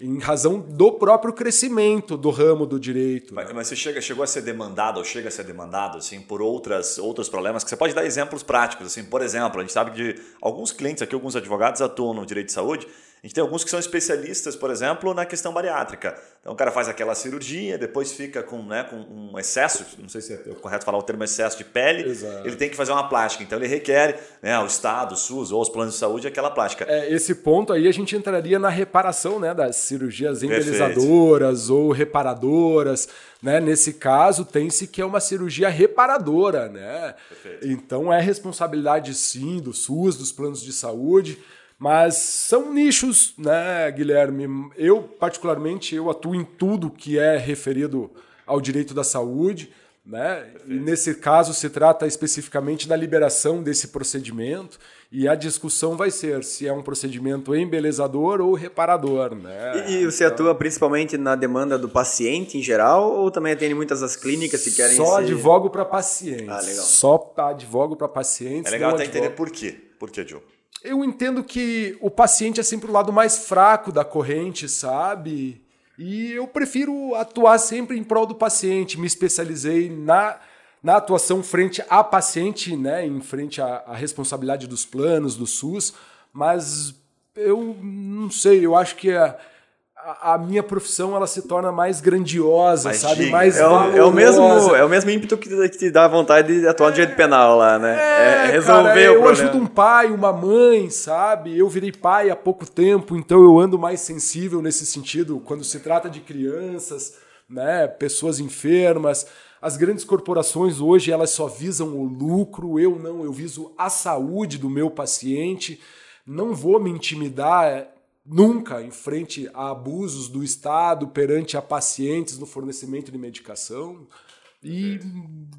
Em razão do próprio crescimento do ramo do direito. Mas, né? mas, você chega, chegou a ser demandado ou chega a ser demandado assim por outras, outros problemas que você pode dar exemplos práticos assim, por exemplo, a gente sabe de alguns clientes aqui, alguns advogados atuam no direito de saúde a gente tem alguns que são especialistas, por exemplo, na questão bariátrica. Então o cara faz aquela cirurgia, depois fica com, né, com um excesso, não sei se é correto falar o termo excesso de pele, Exato. ele tem que fazer uma plástica. Então ele requer né, o Estado, o SUS ou os planos de saúde aquela plástica. É, esse ponto aí a gente entraria na reparação né, das cirurgias embelizadoras Perfeito. ou reparadoras. Né? Nesse caso, tem-se que é uma cirurgia reparadora. Né? Então é responsabilidade sim do SUS, dos planos de saúde. Mas são nichos, né, Guilherme? Eu, particularmente, eu atuo em tudo que é referido ao direito da saúde, né? E nesse caso se trata especificamente da liberação desse procedimento e a discussão vai ser se é um procedimento embelezador ou reparador, né? E, e você então, atua principalmente na demanda do paciente em geral ou também atende muitas das clínicas que querem Só advogo para pacientes. Ah, legal. Só advogo para pacientes. É legal até advogo... entender por quê. Por quê, Joe? Eu entendo que o paciente é sempre o lado mais fraco da corrente, sabe? E eu prefiro atuar sempre em prol do paciente. Me especializei na, na atuação frente a paciente, né? Em frente à, responsabilidade dos planos, do SUS. Mas eu não sei, eu acho que a, a, a minha profissão ela se torna mais grandiosa, Mais sabe? digna. Mais É o, é o mesmo, é o mesmo ímpeto que, te- que te dá vontade de atuar no direito penal lá, né? É, resolver cara, o eu problema. ajudo um pai, uma mãe, sabe? Eu virei pai há pouco tempo, então eu ando mais sensível nesse sentido quando se trata de crianças, né? Pessoas enfermas. As grandes corporações hoje elas só visam o lucro, eu não, eu viso a saúde do meu paciente. Não vou me intimidar é, nunca em frente a abusos do Estado perante a pacientes no fornecimento de medicação. E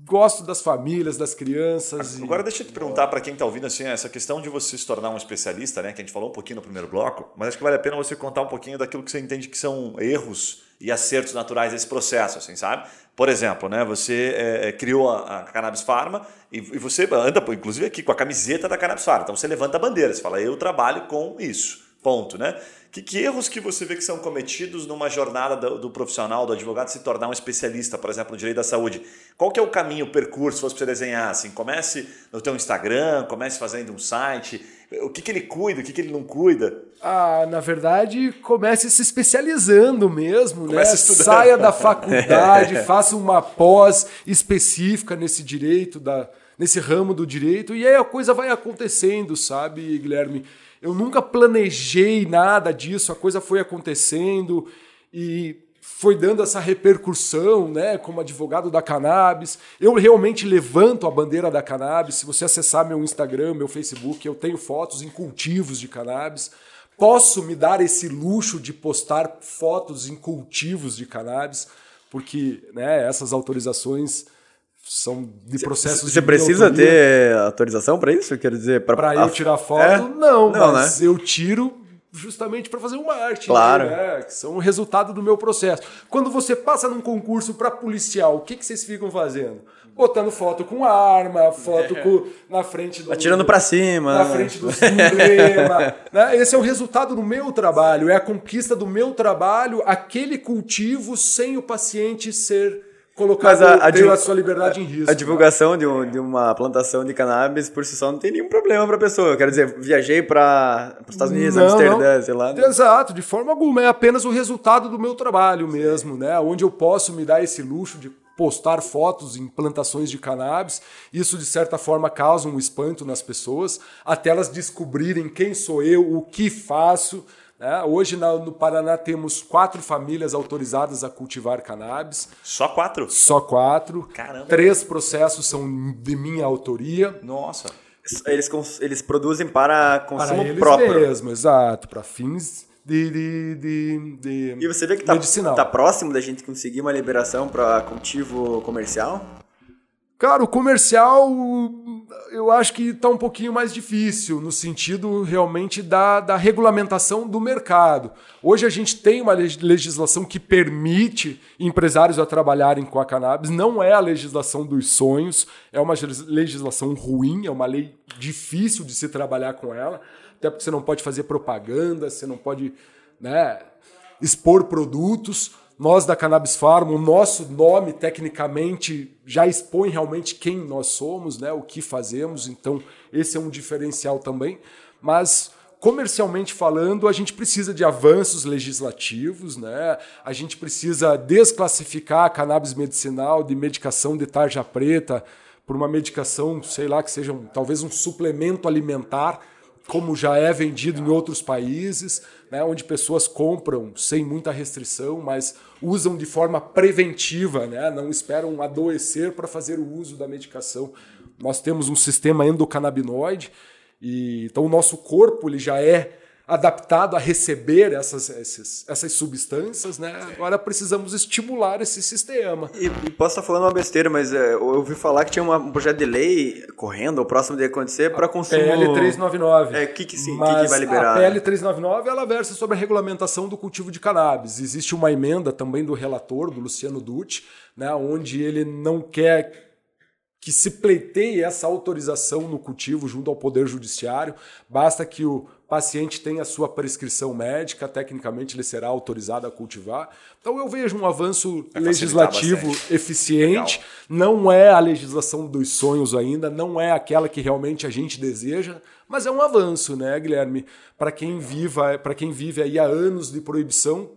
gosto das famílias, das crianças. e- Agora deixa eu te perguntar para quem está ouvindo assim, essa questão de você se tornar um especialista, né? Que a gente falou um pouquinho no primeiro bloco, mas acho que vale a pena você contar um pouquinho daquilo que você entende que são erros e acertos naturais desse processo, assim, sabe? Por exemplo, né? Você é, criou a, a Cannabis Pharma e, e você anda, inclusive, aqui com a camiseta da Cannabis Pharma. Então você levanta a bandeira, você fala, eu trabalho com isso. Ponto, né? Que, que erros que você vê que são cometidos numa jornada do, do profissional, do advogado, se tornar um especialista, por exemplo, no direito da saúde? Qual que é o caminho, o percurso, se fosse para você desenhar? Assim, comece no teu Instagram, comece fazendo um site. O que, que ele cuida, o que, que ele não cuida? Ah, na verdade, comece se especializando mesmo, né? Comece estudando. Saia da faculdade, faça uma pós específica nesse direito, da, nesse ramo do direito, e aí a coisa vai acontecendo, sabe, Guilherme? Eu nunca planejei nada disso, a coisa foi acontecendo e foi dando essa repercussão, né, como advogado da cannabis. Eu realmente levanto a bandeira da cannabis. Se você acessar meu Instagram, meu Facebook, eu tenho fotos em cultivos de cannabis. Posso me dar esse luxo de postar fotos em cultivos de cannabis, porque né, essas autorizações são de processos Você de precisa ter autorização para isso? Quer dizer, Para eu tirar foto, É? não, Não, mas eu tiro justamente para fazer uma arte, Claro. né, que são o resultado do meu processo. Quando você passa num concurso para policial, o que, que vocês ficam fazendo? Botando foto com arma, foto com, na frente do. Atirando pra cima. Na né? frente do emblema. né? Esse é o resultado do meu trabalho, é a conquista do meu trabalho, aquele cultivo sem o paciente ser colocado, Mas a- a divu- a sua liberdade em risco. A divulgação de, um- de uma plantação de cannabis por si só não tem nenhum problema pra pessoa. Quero dizer, viajei para os Estados Unidos, Não, Amsterdã, não. sei lá. Exato, de forma alguma. É apenas o resultado do meu trabalho mesmo, né? Onde eu posso me dar esse luxo de postar fotos em plantações de cannabis. Isso, de certa forma, causa um espanto nas pessoas, até elas descobrirem quem sou eu, o que faço. Né? Hoje, no Paraná, temos quatro famílias autorizadas a cultivar cannabis. Só quatro? Só quatro. Caramba. Três processos são de minha autoria. Nossa. Eles, eles produzem para Para consumo eles próprio. mesmo, exato. Para fins de, de, de, de E você vê que tá, medicinal. tá próximo da gente conseguir uma liberação para cultivo comercial? Cara, o comercial eu acho que está um pouquinho mais difícil, no sentido realmente da, da regulamentação do mercado. Hoje a gente tem uma leg- legislação que permite empresários a trabalharem com a cannabis, não é a legislação dos sonhos, é uma legis- legislação ruim, é uma lei difícil de se trabalhar com ela, até porque você não pode fazer propaganda, você não pode né, expor produtos. Nós da Cannabis Farm, o nosso nome tecnicamente já expõe realmente quem nós somos, né, o que fazemos, então esse é um diferencial também. Mas comercialmente falando, a gente precisa de avanços legislativos, né? A gente precisa desclassificar a cannabis medicinal de medicação de tarja preta por uma medicação, sei lá, que seja um- talvez um suplemento alimentar como já é vendido em outros países, né, onde pessoas compram sem muita restrição, mas usam de forma preventiva, né, não esperam adoecer para fazer o uso da medicação. Nós temos um sistema endocannabinoide, e, então o nosso corpo ele já é adaptado a receber essas, essas, essas substâncias, né? agora precisamos estimular esse sistema. E, e posso estar falando uma besteira, mas é, eu ouvi falar que tinha uma- um projeto de lei correndo, ou próximo de acontecer, para consumo... PL 399. É, que que sim, que que vai liberar? A PL 399 ela versa sobre a regulamentação do cultivo de cannabis. Existe uma emenda também do relator, do Luciano Dutti, né, onde ele não quer que se pleiteie essa autorização no cultivo junto ao Poder Judiciário. Basta que o paciente tenha a sua prescrição médica, tecnicamente ele será autorizado a cultivar. Então eu vejo um avanço facilitar legislativo eficiente. Não é a legislação dos sonhos ainda, não é aquela que realmente a gente deseja, mas é um avanço, né, Guilherme? Para quem viva, para quem vive aí há anos de proibição,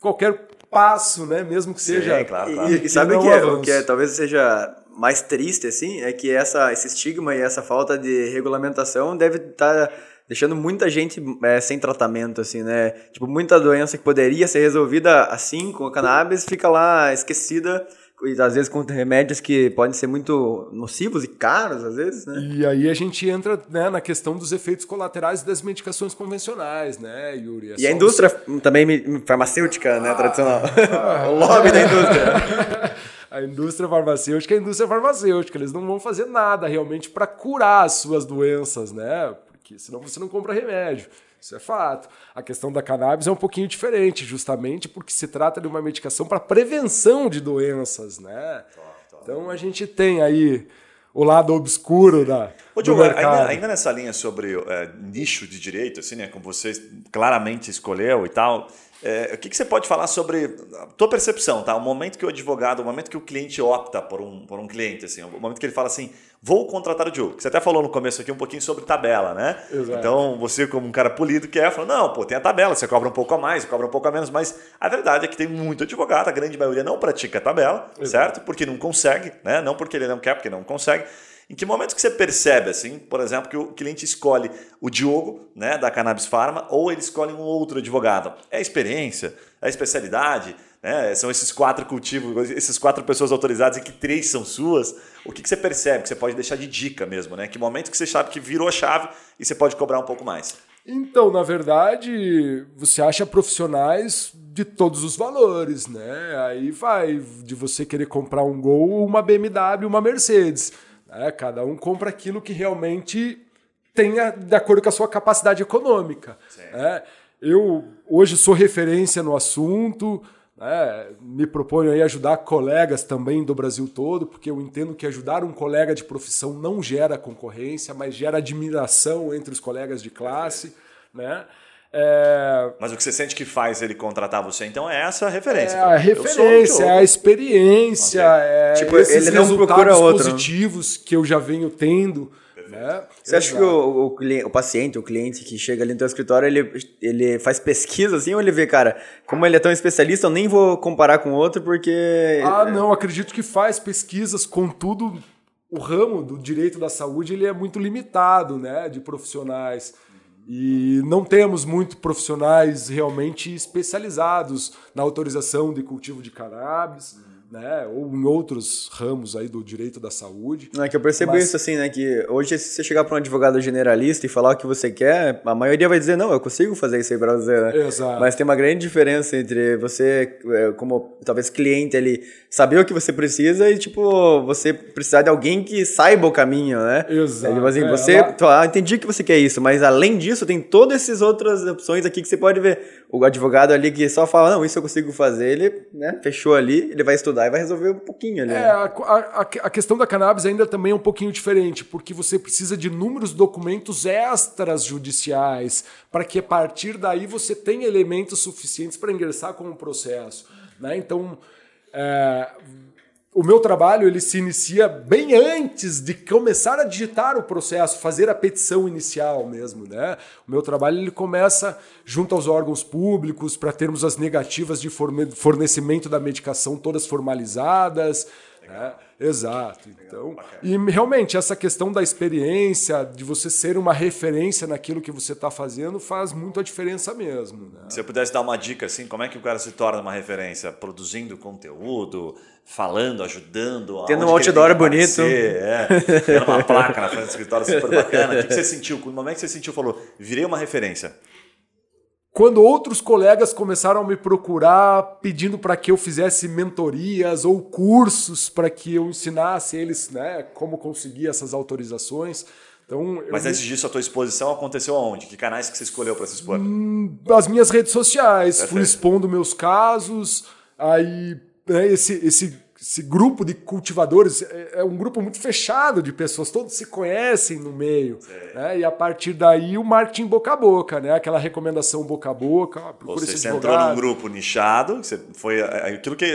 qualquer passo, né? Mesmo que seja. Sim, claro, claro. E, e sabe o que, é, o que é, talvez seja mais triste, assim, é que essa, esse estigma e essa falta de regulamentação deve estar deixando muita gente é, sem tratamento, assim, né? Tipo, muita doença que poderia ser resolvida assim, com a cannabis, fica lá esquecida, e às vezes com remédios que podem ser muito nocivos e caros, às vezes, né? E aí a gente entra né, na questão dos efeitos colaterais das medicações convencionais, né, Yuri? É E a indústria também farmacêutica, né, tradicional. o lobby da indústria. A indústria farmacêutica é a indústria farmacêutica. Eles não vão fazer nada realmente para curar as suas doenças, né? Porque senão você não compra remédio. Isso é fato. A questão da cannabis é um pouquinho diferente, justamente porque se trata de uma medicação para prevenção de doenças, né? Então a gente tem aí o lado obscuro da, Ô, Diogo, ainda, ainda nessa linha sobre é, nicho de direito, assim, né, como você claramente escolheu e tal, é, o que, que você pode falar sobre a tua percepção, tá? O momento que o advogado, o momento que o cliente opta por um, por um cliente, assim, o momento que ele fala assim, vou contratar o Diogo. Você até falou no começo aqui um pouquinho sobre tabela, né? Exato. Então, você como um cara polido que é, fala, não, pô, tem a tabela, você cobra um pouco a mais, cobra um pouco a menos, mas a verdade é que tem muito advogado, a grande maioria não pratica a tabela, certo? Porque não consegue, né? Não porque ele não quer, porque não consegue. Em que momento que você percebe, assim, por exemplo, que o cliente escolhe o Diogo, né, da Cannabis Pharma, ou ele escolhe um outro advogado? É a experiência? É a especialidade? Né? São esses quatro cultivos, essas quatro pessoas autorizadas e que três são suas? O que, que você percebe? Que você pode deixar de dica mesmo, né? Que momento que você sabe que virou a chave e você pode cobrar um pouco mais? Então, na verdade, você acha profissionais de todos os valores, né? Aí vai de você querer comprar um Gol, uma BMW, uma Mercedes. Né? Cada um compra aquilo que realmente tenha de acordo com a sua capacidade econômica. né? Eu hoje sou referência no assunto, né? me proponho aí ajudar colegas também do Brasil todo, porque eu entendo que ajudar um colega de profissão não gera concorrência, mas gera admiração entre os colegas de classe. Né? É, Mas o que você sente que faz ele contratar você, então é essa a referência. é a referência, é a experiência, é Tipo, esses ele não resultados procura outro, né? positivos que eu já venho tendo. Né? Você acha que o, o, cliente, o paciente, o cliente que chega ali no teu escritório, ele, ele faz pesquisa assim ou ele vê, cara, como ele é tão especialista, eu nem vou comparar com outro porque... Ah, não, acredito que faz pesquisas, contudo, o ramo do direito da saúde ele é muito limitado, né, de profissionais. E não temos muito profissionais realmente especializados na autorização de cultivo de cannabis, né, ou em outros ramos aí do direito da saúde. Não, é que eu percebo Mas- isso assim, né? Que hoje, se você chegar para um advogado generalista e falar o que você quer, a maioria vai dizer, não, eu consigo fazer isso aí pra você, né? Exato. Mas tem uma grande diferença entre você, é, como talvez cliente ali, saber o que você precisa e, tipo, você precisar de alguém que saiba o caminho, né? Exato, tipo assim, é, você, ela- tu- ah, entendi que você quer isso, mas além disso, tem todas essas outras opções aqui que você pode ver. O advogado ali que só fala, não, isso eu consigo fazer, ele, né, fechou ali, ele vai estudar e vai resolver um pouquinho ali. É, né? a, a- a questão da cannabis ainda também é um pouquinho diferente, porque você precisa de inúmeros documentos extras judiciais para que a partir daí você tenha elementos suficientes para ingressar com o processo. Né? Então, é, o meu trabalho ele se inicia bem antes de começar a digitar o processo, fazer a petição inicial mesmo, né? O meu trabalho ele começa junto aos órgãos públicos para termos as negativas de forne- fornecimento da medicação todas formalizadas. né? Exato. Então, e realmente essa questão da experiência, de você ser uma referência naquilo que você está fazendo, faz muito a diferença mesmo. Né? Se eu pudesse dar uma dica assim, como é que o cara se torna uma referência? Produzindo conteúdo, falando, ajudando. Tendo um outdoor bonito. É, tendo uma placa na frente do escritório super bacana. O que que você sentiu? No momento que você sentiu, falou, virei uma referência. Quando outros colegas começaram a me procurar pedindo para que eu fizesse mentorias ou cursos para que eu ensinasse eles né, como conseguir essas autorizações. Então, Mas me- antes disso, a tua exposição aconteceu aonde? Que canais que você escolheu para se expor? as minhas redes sociais, fui Perfeito. expondo meus casos, aí né, esse, esse, esse grupo de cultivadores é, é um grupo muito fechado de pessoas, todos se conhecem no meio, né, e a partir daí o marketing boca a boca, né, aquela recomendação boca a boca, ah, esse você entrou num grupo nichado, você foi é, aquilo que.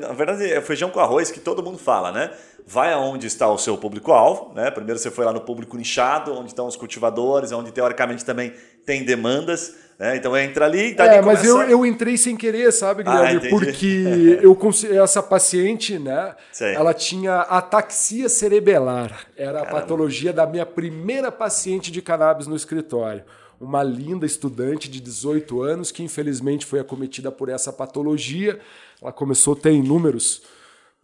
Na verdade, é feijão com arroz que todo mundo fala, né? Vai aonde está o seu público-alvo, né? Primeiro você foi lá no público nichado, onde estão os cultivadores, onde teoricamente também tem demandas. Né? Então entra ali e tá é, mas eu, eu entrei sem querer, sabe, Guilherme? Ah, porque eu essa paciente, né? Sei. Ela tinha ataxia cerebelar. Era Caramba. a patologia da minha primeira paciente de cannabis no escritório. Uma linda estudante de 18 anos que infelizmente foi acometida por essa patologia. Ela começou a ter inúmeros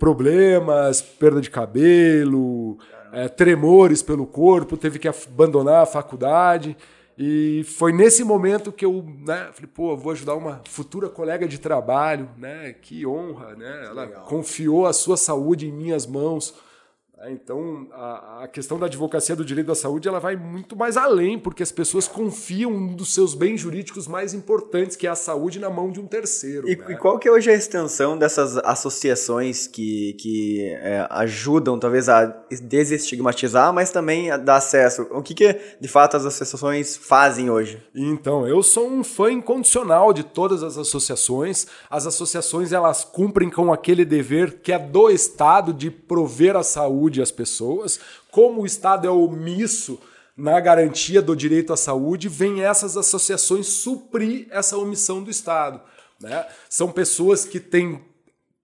problemas, perda de cabelo, é, tremores pelo corpo, teve que abandonar a faculdade. E foi nesse momento que eu né, falei, pô, vou ajudar uma futura colega de trabalho, né? Que honra, né? Ela Legal. confiou a sua saúde em minhas mãos. É, então, a, a, questão da advocacia do direito da saúde ela vai muito mais além, porque as pessoas confiam um dos seus bens jurídicos mais importantes, que é a saúde, na mão de um terceiro. E, né? e qual que é hoje a extensão dessas associações que, que é, ajudam, talvez, a desestigmatizar, mas também a dar acesso? O que, que, de fato, as associações fazem hoje? Então, eu sou um fã incondicional de todas as associações. As associações, elas cumprem com aquele dever que é do Estado de prover a saúde saúde às pessoas, como o Estado é omisso na garantia do direito à saúde, vem essas associações suprir essa omissão do Estado. Né? São pessoas que têm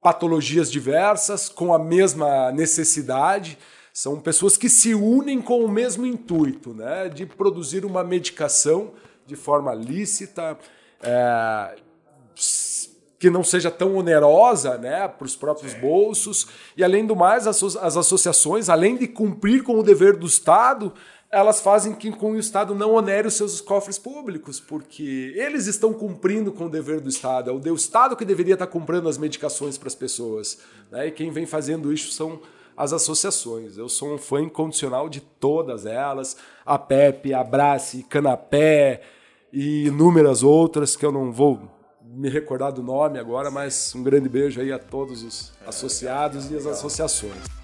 patologias diversas, com a mesma necessidade, são pessoas que se unem com o mesmo intuito, né? de produzir uma medicação de forma lícita, é, que não seja tão onerosa né, para os próprios bolsos. E, além do mais, as, as associações, além de cumprir com o dever do Estado, elas fazem que com o Estado não onere os seus cofres públicos, porque eles estão cumprindo com o dever do Estado. É o Estado que deveria estar comprando as medicações para as pessoas. Né? E quem vem fazendo isso são as associações. Eu sou um fã incondicional de todas elas, a PEP, a Brace, Canapé e inúmeras outras que eu não vou me recordar do nome agora, mas um grande beijo aí a todos os associados e as associações.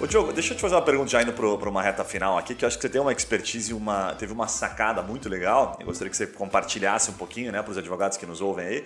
Ô Diogo, deixa eu te fazer uma pergunta já indo para uma reta final aqui, que eu acho que você tem uma expertise, uma, teve uma sacada muito legal. Eu gostaria que você compartilhasse um pouquinho né, para os advogados que nos ouvem aí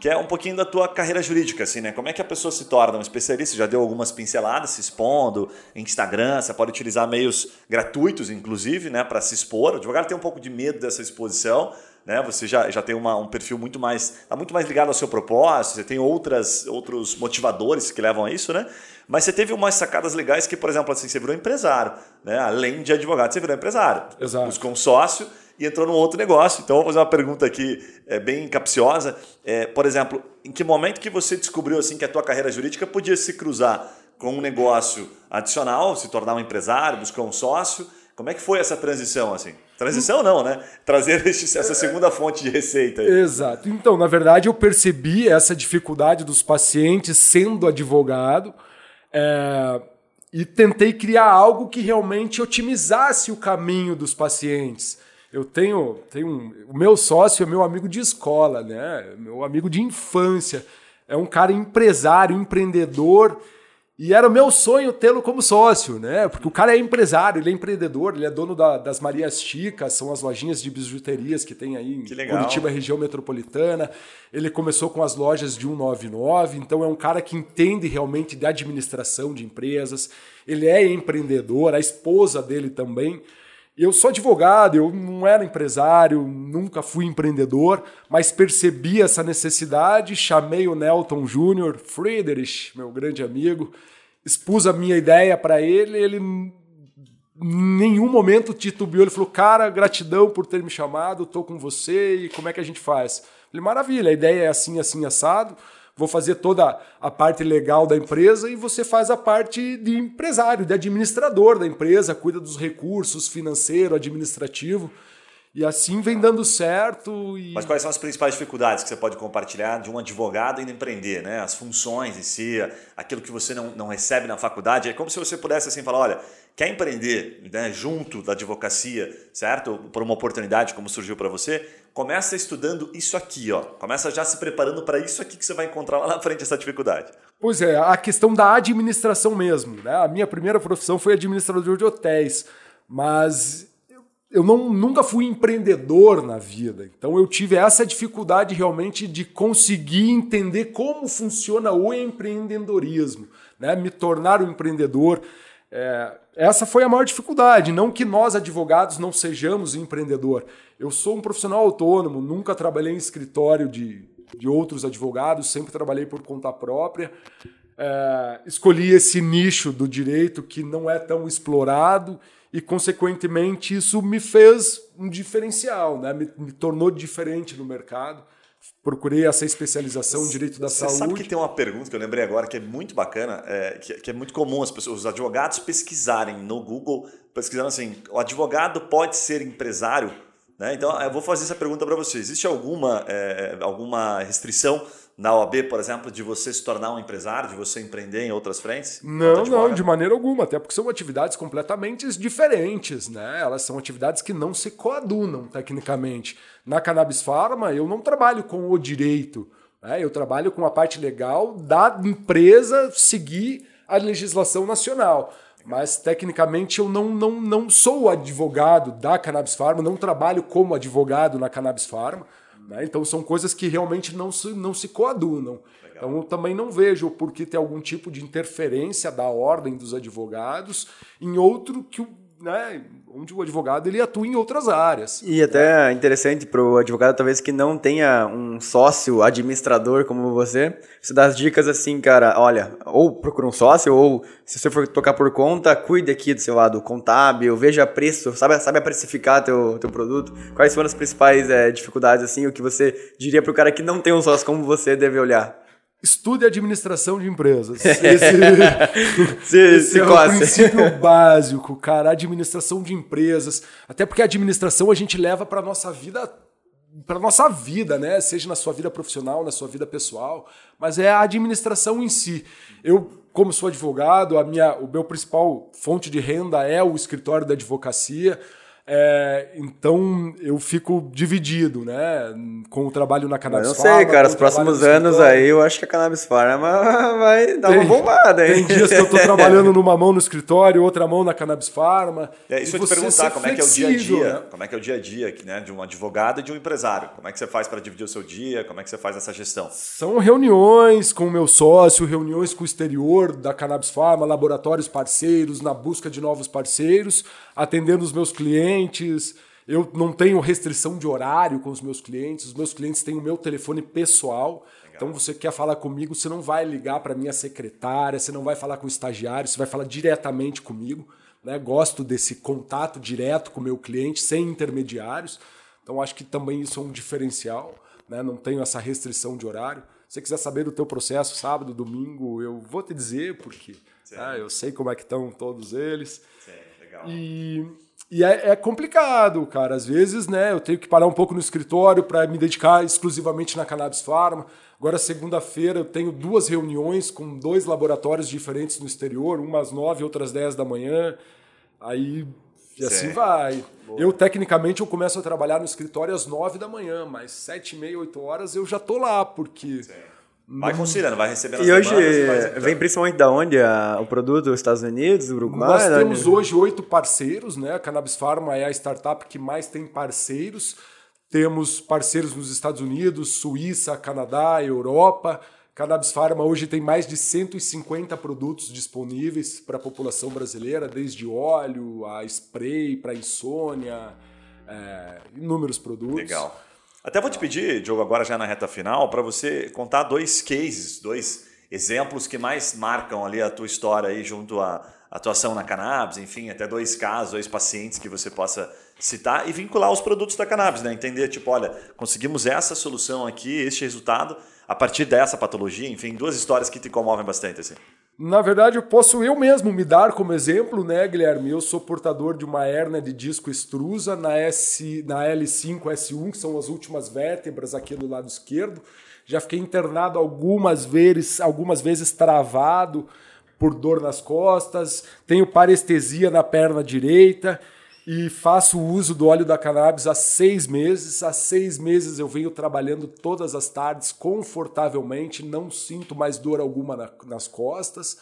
que é um pouquinho da tua carreira jurídica, assim, né? Como é que a pessoa se torna um especialista? Já deu algumas pinceladas se expondo, Instagram, você pode utilizar meios gratuitos, inclusive, né, para se expor. O advogado tem um pouco de medo dessa exposição, né? Você já, já tem uma, um perfil muito mais, tá muito mais ligado ao seu propósito, você tem outras, outros motivadores que levam a isso, né? Mas você teve umas sacadas legais que, por exemplo, assim, você virou empresário, né? Além de advogado, você virou empresário. Exato. Buscou um sócio e entrou num outro negócio. Então, vou fazer uma pergunta aqui é, bem capciosa. É, por exemplo, em que momento que você descobriu assim que a tua carreira jurídica podia se cruzar com um negócio adicional, se tornar um empresário, buscar um sócio? Como é que foi essa transição assim? Transição não, né? Trazer essa segunda fonte de receita. Aí. Exato. Então, na verdade, eu percebi essa dificuldade dos pacientes sendo advogado. É, e tentei criar algo que realmente otimizasse o caminho dos pacientes. Eu tenho, tenho um, o meu sócio é meu amigo de escola, né? Meu amigo de infância. É um cara empresário, empreendedor. E era o meu sonho tê-lo como sócio, né? Porque o cara é empresário, ele é empreendedor, ele é dono da, das Marias Chicas, são as lojinhas de bijuterias que tem aí em Curitiba, região metropolitana. Ele começou com as lojas de 199, então é um cara que entende realmente de administração de empresas. Ele é empreendedor, a esposa dele também. Eu sou advogado, eu não era empresário, nunca fui empreendedor, mas percebi essa necessidade, chamei o Nelton Júnior, Friedrich, meu grande amigo, expus a minha ideia para ele, ele em nenhum momento titubeou, ele falou, cara, gratidão por ter me chamado, estou com você e como é que a gente faz? Ele, maravilha, a ideia é assim, assim, assado, vou fazer toda a parte legal da empresa e você faz a parte de empresário, de administrador da empresa, cuida dos recursos financeiro, administrativo. E assim vem dando certo. E... Mas quais são as principais dificuldades que você pode compartilhar de um advogado indo empreender? Né? As funções em si, aquilo que você não, não recebe na faculdade. É como se você pudesse assim falar: olha, quer empreender né, junto da advocacia, certo? Por uma oportunidade como surgiu para você, começa estudando isso aqui, ó. Começa já se preparando para isso aqui que você vai encontrar lá na frente essa dificuldade. Pois é, a questão da administração mesmo, né? A minha primeira profissão foi administrador de hotéis, mas eu não, nunca fui empreendedor na vida. Então eu tive essa dificuldade realmente de conseguir entender como funciona o empreendedorismo, né? me tornar um empreendedor. É, essa foi a maior dificuldade. Não que nós, advogados, não sejamos empreendedor. Eu sou um profissional autônomo, nunca trabalhei em escritório de, de outros advogados, sempre trabalhei por conta própria. É, escolhi esse nicho do direito que não é tão explorado e, consequentemente, isso me fez um diferencial, né? me, me tornou diferente no mercado. Procurei essa especialização em direito da Você saúde. sabe que tem uma pergunta que eu lembrei agora que é muito bacana, é, que, que, é muito comum as pessoas, os advogados pesquisarem no Google, pesquisando assim, o advogado pode ser empresário? Né? Então, eu vou fazer essa pergunta para você. Existe alguma, é, alguma restrição na OAB, por exemplo, de você se tornar um empresário, de você empreender em outras frentes? Não, não, de maneira alguma, até porque são atividades completamente diferentes, né? Elas são atividades que não se coadunam tecnicamente. Na Cannabis Pharma, eu não trabalho com o direito, né? eu trabalho com a parte legal da empresa seguir a legislação nacional. Mas tecnicamente eu não, não, não sou advogado da Cannabis Pharma, não trabalho como advogado na Cannabis Pharma. Né? Então são coisas que realmente não se, não se coadunam. Legal. Então eu também não vejo por que ter algum tipo de interferência da ordem dos advogados em outro que né, onde o advogado ele atua em outras áreas. E até é interessante para o advogado, talvez que não tenha um sócio administrador como você, você dá as dicas assim, cara, olha, ou procura um sócio, ou se você for tocar por conta, cuide aqui do seu lado contábil, veja preço, sabe, sabe precificar teu, teu produto. Quais foram as principais é, dificuldades, assim, o que você diria para o cara que não tem um sócio como você deve olhar? Estude administração de empresas. Esse, se, esse se é o princípio básico, cara. Administração de empresas. Até porque a administração a gente leva para nossa vida, para nossa vida, né? Seja na sua vida profissional, na sua vida pessoal, mas é a administração em si. Eu, como sou advogado, a minha, o meu principal fonte de renda é o escritório da advocacia. É, então eu fico dividido, né? Com o trabalho na Cannabis Farm. Não sei, cara, os próximos anos aí eu acho que a Cannabis Farm vai dar tem, uma bombada, hein? Tem dias que eu tô trabalhando numa mão no escritório, outra mão na Cannabis Farm. É, isso eu te perguntar, como é que é o dia a dia? Né? Como é que é o dia a dia né, de um advogado e de um empresário? Como é que você faz para dividir o seu dia? Como é que você faz essa gestão? São reuniões com o meu sócio, reuniões com o exterior da Cannabis Farm, laboratórios parceiros, na busca de novos parceiros, atendendo os meus clientes clientes, eu não tenho restrição de horário com os meus clientes, os meus clientes têm o meu telefone pessoal. Legal. Então você quer falar comigo, você não vai ligar para minha secretária, você não vai falar com o estagiário, você vai falar diretamente comigo. Né? Gosto desse contato direto com o meu cliente, sem intermediários. Então acho que também isso é um diferencial. Né? Não tenho essa restrição de horário. Se você quiser saber do teu processo, sábado, domingo, eu vou te dizer, porque tá? eu sei como é que estão todos eles. Sim, legal. E e é, é, complicado, cara. Às vezes, né, eu tenho que parar um pouco no escritório para me dedicar exclusivamente na Cannabis Pharma. Agora, segunda-feira, eu tenho duas reuniões com dois laboratórios diferentes no exterior, umas nove, outras dez da manhã. Aí, e assim vai. Boa. Eu, tecnicamente, eu começo a trabalhar no escritório às nove da manhã, mas sete e meia, oito horas eu já tô lá, porque... Vai considerando, vai recebendo E hoje vem principalmente da onde a, o produto? Estados Unidos, Uruguai? Nós temos hoje oito parceiros, né? A Cannabis Pharma é a startup que mais tem parceiros. Temos parceiros nos Estados Unidos, Suíça, Canadá, Europa. Cannabis Pharma hoje tem mais de 150 produtos disponíveis para a população brasileira, desde óleo a spray para insônia, é, inúmeros produtos. Legal. Até vou te pedir, Diogo, agora já na reta final, para você contar dois cases, dois exemplos que mais marcam ali a tua história aí junto à atuação na cannabis, enfim, até dois casos, dois pacientes que você possa citar e vincular os produtos da cannabis, né? Entender, tipo, olha, conseguimos essa solução aqui, este resultado a partir dessa patologia, enfim, duas histórias que te comovem bastante, assim. Na verdade, eu posso eu mesmo me dar como exemplo, né, Guilherme? Eu sou portador de uma hernia de disco extrusa na, S, na L5, S1, que são as últimas vértebras aqui do lado esquerdo. Já fiquei internado algumas vezes, algumas vezes travado por dor nas costas. Tenho parestesia na perna direita e faço uso do óleo da cannabis há seis meses. Há seis meses eu venho trabalhando todas as tardes confortavelmente, não sinto mais dor alguma na, nas costas.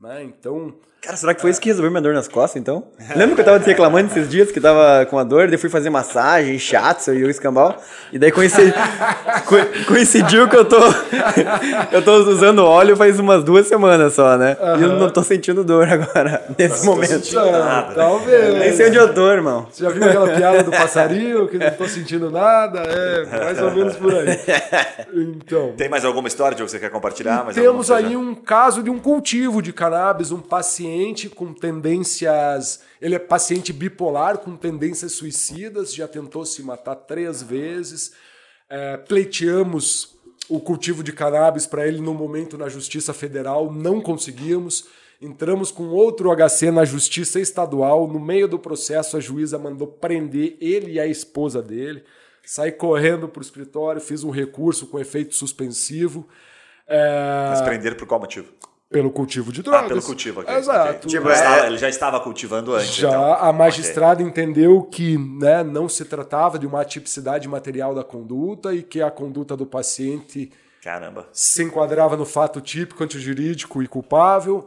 Né? Então, Cara, será que foi isso que resolveu minha dor nas costas, então? Lembra que eu tava te reclamando esses dias que tava com a dor, daí fui fazer massagem, shiatsu e o escambau, e daí coincidiu, co- coincidiu que eu tô eu tô usando óleo faz umas duas semanas só, né? E eu não tô sentindo dor agora, nesse momento. sentindo nada. talvez. Nem sei onde eu tô, irmão. Você já viu aquela piada do passarinho que não tô sentindo nada? É, mais ou menos por aí. Então, Tem mais alguma história Diogo, que você quer compartilhar? Mais temos aí um caso de um cultivo de cannabis, um paciente com tendências. Ele é paciente bipolar com tendências suicidas, já tentou se matar três vezes. É, pleiteamos o cultivo de cannabis para ele no momento na Justiça Federal, não conseguimos. Entramos com outro HC na Justiça Estadual. No meio do processo, a juíza mandou prender ele e a esposa dele. Saí correndo para o escritório, fiz um recurso com efeito suspensivo. É, Mas prender por qual motivo? Pelo cultivo de drogas. Ah, pelo cultivo aqui. Exato. ok. Tipo, Ele é- estava- Ele já estava cultivando antes, Já então. a magistrada entendeu que né, não se tratava de uma atipicidade material da conduta e que a conduta do paciente Caramba. se enquadrava no fato típico, antijurídico e culpável.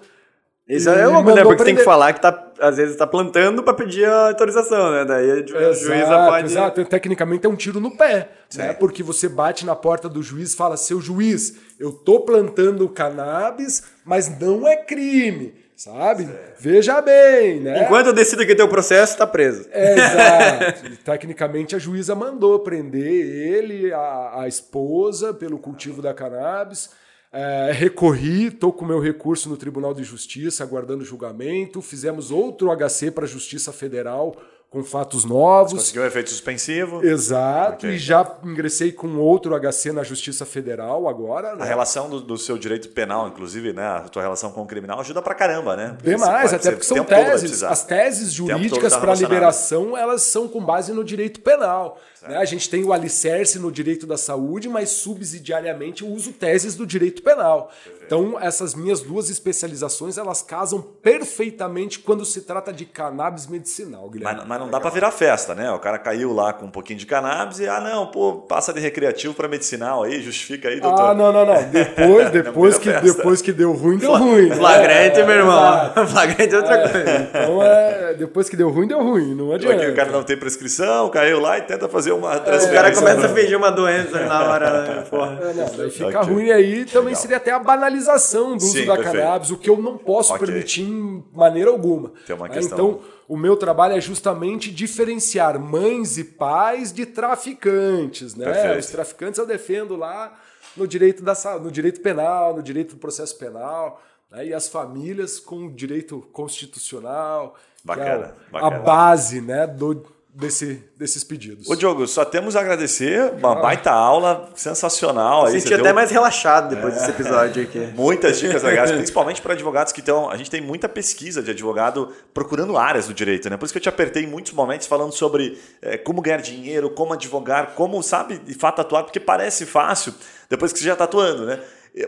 Isso E é louco, né? mandou Porque tem que prender. falar que tá, às vezes tá plantando pra pedir a autorização, né? Daí a ju- a juíza pode... exato. Tecnicamente é um tiro no pé, né? Certo. Porque você bate na porta do juiz e fala: seu juiz, eu tô plantando cannabis, mas não é crime, sabe? Veja bem, né? Enquanto eu decido que tem o processo, tá preso. É, Exato. E, Tecnicamente a juíza mandou prender ele, a, a esposa, pelo cultivo da cannabis. É, recorri, estou com meu recurso no Tribunal de Justiça, aguardando julgamento. Fizemos outro HC para a Justiça Federal com fatos novos. Conseguiu efeito suspensivo. Exato, Ok. e já ingressei com outro HC na Justiça Federal agora. A Né? relação do, do seu direito penal, inclusive, né? A tua relação com o criminal ajuda pra caramba, né? Porque Bem você mais, pode- até porque são teses. As teses jurídicas tá para liberação, elas são com base no direito penal. Né? A gente tem o alicerce no direito da saúde, mas subsidiariamente eu uso teses do direito penal. Então, essas minhas duas especializações, elas casam perfeitamente quando se trata de cannabis medicinal, Guilherme. Mas, mas não dá pra virar festa, né? O cara caiu lá com um pouquinho de cannabis e, ah, não, pô, passa de recreativo pra medicinal aí, justifica aí, doutor. Ah, não, não, não. Depois, depois, que, festa. depois que deu ruim, deu ruim. né? Flagrante, meu irmão. Exato. Flagrante é outra coisa. Então, é, depois que deu ruim, deu ruim. Não adianta. O cara não tem prescrição, caiu lá e tenta fazer uma O transferência. cara começa a fingir uma doença na hora, né? Porra. É, não, daí fica Ok. ruim aí também Legal. seria até a banalização do uso Sim, da perfeito. cannabis, o que eu não posso Ok. permitir em maneira alguma. Tem uma né? questão- Então, o meu trabalho é justamente diferenciar mães e pais de traficantes. Né? Perfeito. Os traficantes eu defendo lá no direito, da, no direito penal, no direito do processo penal, né? e as famílias com o direito constitucional, é Bacana, o- bacana. a base né, do, desse, desses pedidos. Ô, Diogo, só temos a agradecer. Uma baita aula sensacional. Aí, Senti até deu mais relaxado depois desse episódio aqui. Muitas dicas legais, principalmente para advogados que estão. A gente tem muita pesquisa de advogado procurando áreas do direito, né? Por isso que eu te apertei em muitos momentos falando sobre eh, como ganhar dinheiro, como advogar, como, sabe, de fato atuar, porque parece fácil depois que você já está atuando, né?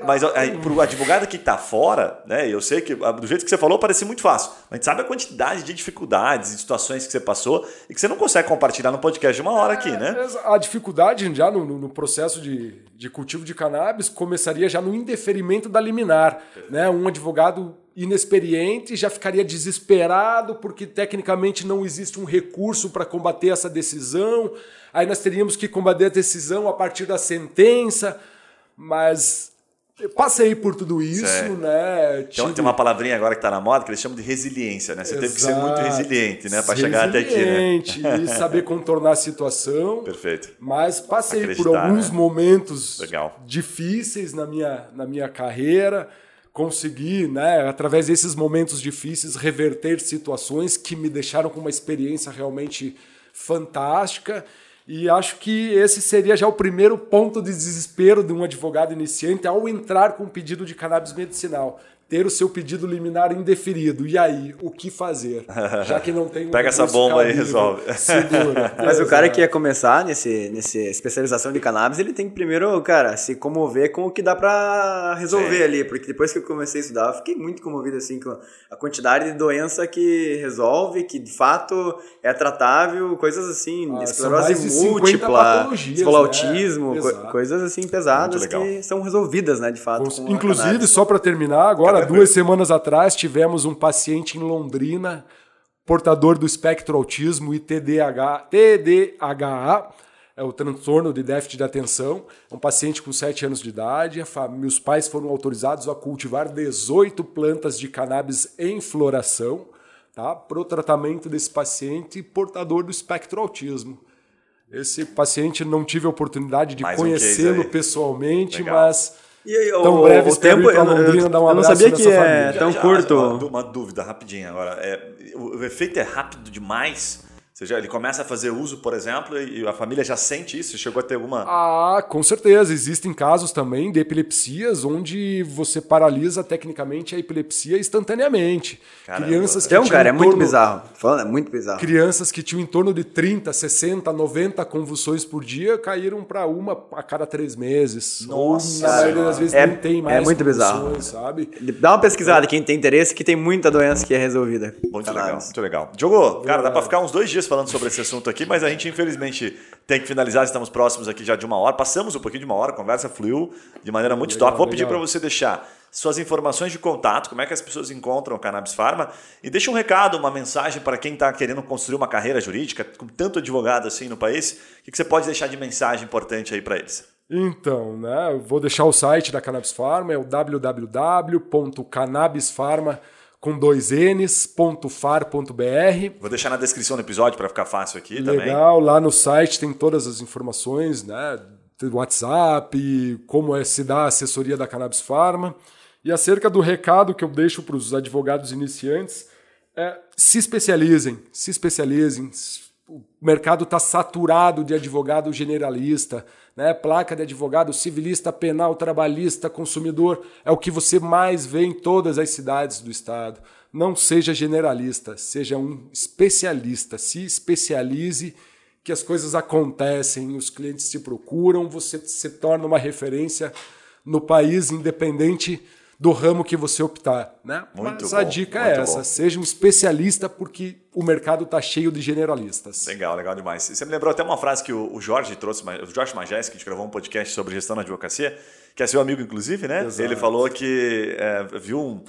Mas para o advogado que está fora, né? Eu sei que ah, do jeito que você falou parece muito fácil. Mas a gente sabe a quantidade de dificuldades e situações que você passou e que você não consegue compartilhar no podcast de uma hora aqui, né? A dificuldade já no, no- no processo de, de cultivo de cannabis começaria já no indeferimento da liminar. Né? Um advogado inexperiente já ficaria desesperado porque tecnicamente não existe um recurso para combater essa decisão. Aí nós teríamos que combater a decisão a partir da sentença, mas eu passei por tudo isso, Certo. né? Tive- tem uma palavrinha agora que está na moda que eles chamam de resiliência, né? Você teve que ser muito Exato. resiliente, né? Para chegar até aqui, né? E saber contornar a situação. Perfeito. Mas passei por Acreditar, alguns né? momentos Legal. difíceis na minha, na minha carreira. Consegui, né, através desses momentos difíceis, reverter situações que me deixaram com uma experiência realmente fantástica. E acho que esse seria já o primeiro ponto de desespero de um advogado iniciante ao entrar com um pedido de cannabis medicinal. Ter o seu pedido liminar indeferido. E aí, o que fazer? Já que não tem um Pega essa bomba aí e resolve. Segura. Mas o cara que ia começar nesse, nesse especialização de cannabis, ele tem que primeiro, cara, se comover com o que dá pra resolver Sim. ali. Porque depois que eu comecei a estudar, eu fiquei muito comovido, assim, com a quantidade de doença que resolve, que de fato é tratável, coisas assim, Ah, esclerose mais de 50 múltipla, falou né? autismo, co- coisas assim pesadas que são resolvidas, né, de fato. Inclusive, só para terminar, agora Agora, duas semanas atrás, tivemos um paciente em Londrina, portador do espectro autismo e TDAH, TDAH é o transtorno de déficit de atenção. É um paciente com 7 anos de idade. Os pais foram autorizados a cultivar 18 plantas de cannabis em floração tá? para o tratamento desse paciente portador do espectro autismo. Esse paciente não tive a oportunidade de conhecê-lo um pessoalmente, Legal. mas e aí, tão o, breve o tempo, eu, eu, dar um eu não sabia que é tão já, curto. Uma, uma dúvida rapidinha agora. É, o, o efeito é rápido demais seja, ele começa a fazer uso, por exemplo, e a família já sente isso? Chegou a ter alguma. Ah, com certeza. Existem casos também de epilepsias onde você paralisa tecnicamente a epilepsia instantaneamente. Caramba. Crianças que então, cara, é muito torno... bizarro. Falando, é muito bizarro. Crianças que tinham em torno de 30, 60, 90 convulsões por dia caíram para uma a cada três meses. Nossa! Ou, na maioria das vezes é, nem tem mais. É muito bizarro. sabe? Dá uma pesquisada, quem tem interesse, que tem muita doença que é resolvida. Muito legal, muito legal. Diogo, cara, dá para ficar uns dois dias dias falando sobre esse assunto aqui, mas a gente infelizmente tem que finalizar. Estamos próximos aqui já de uma hora. Passamos um pouquinho de uma hora, a conversa fluiu de maneira muito legal, top. Vou pedir para você deixar suas informações de contato, como é que as pessoas encontram o Cannabis Pharma e deixa um recado, uma mensagem para quem está querendo construir uma carreira jurídica, com tanto advogado assim no país. O que você pode deixar de mensagem importante aí para eles? Então, né, eu vou deixar o site da Cannabis Pharma, é o www.cannabisfarma.com com dois n's.far.br. Vou deixar na descrição do episódio para ficar fácil aqui Legal, também. Legal, lá no site tem todas as informações, né? WhatsApp, como é se dá a assessoria da Cannabis Pharma. E acerca do recado que eu deixo para os advogados iniciantes, é, se especializem, se especializem, o mercado está saturado de advogado generalista, né? placa de advogado civilista, penal, trabalhista, consumidor, é o que você mais vê em todas as cidades do estado. Não seja generalista, seja um especialista, se especialize, que as coisas acontecem, os clientes te procuram, você se torna uma referência no país, independente do ramo que você optar, né? Muito Mas bom, a dica é essa, bom. seja um especialista porque o mercado está cheio de generalistas. Legal, legal demais. Você me lembrou até uma frase que o Jorge trouxe, o Jorge Magés, que a gente gravou um podcast sobre gestão na advocacia, que é seu amigo inclusive, né? Exato. Ele falou que é, viu um,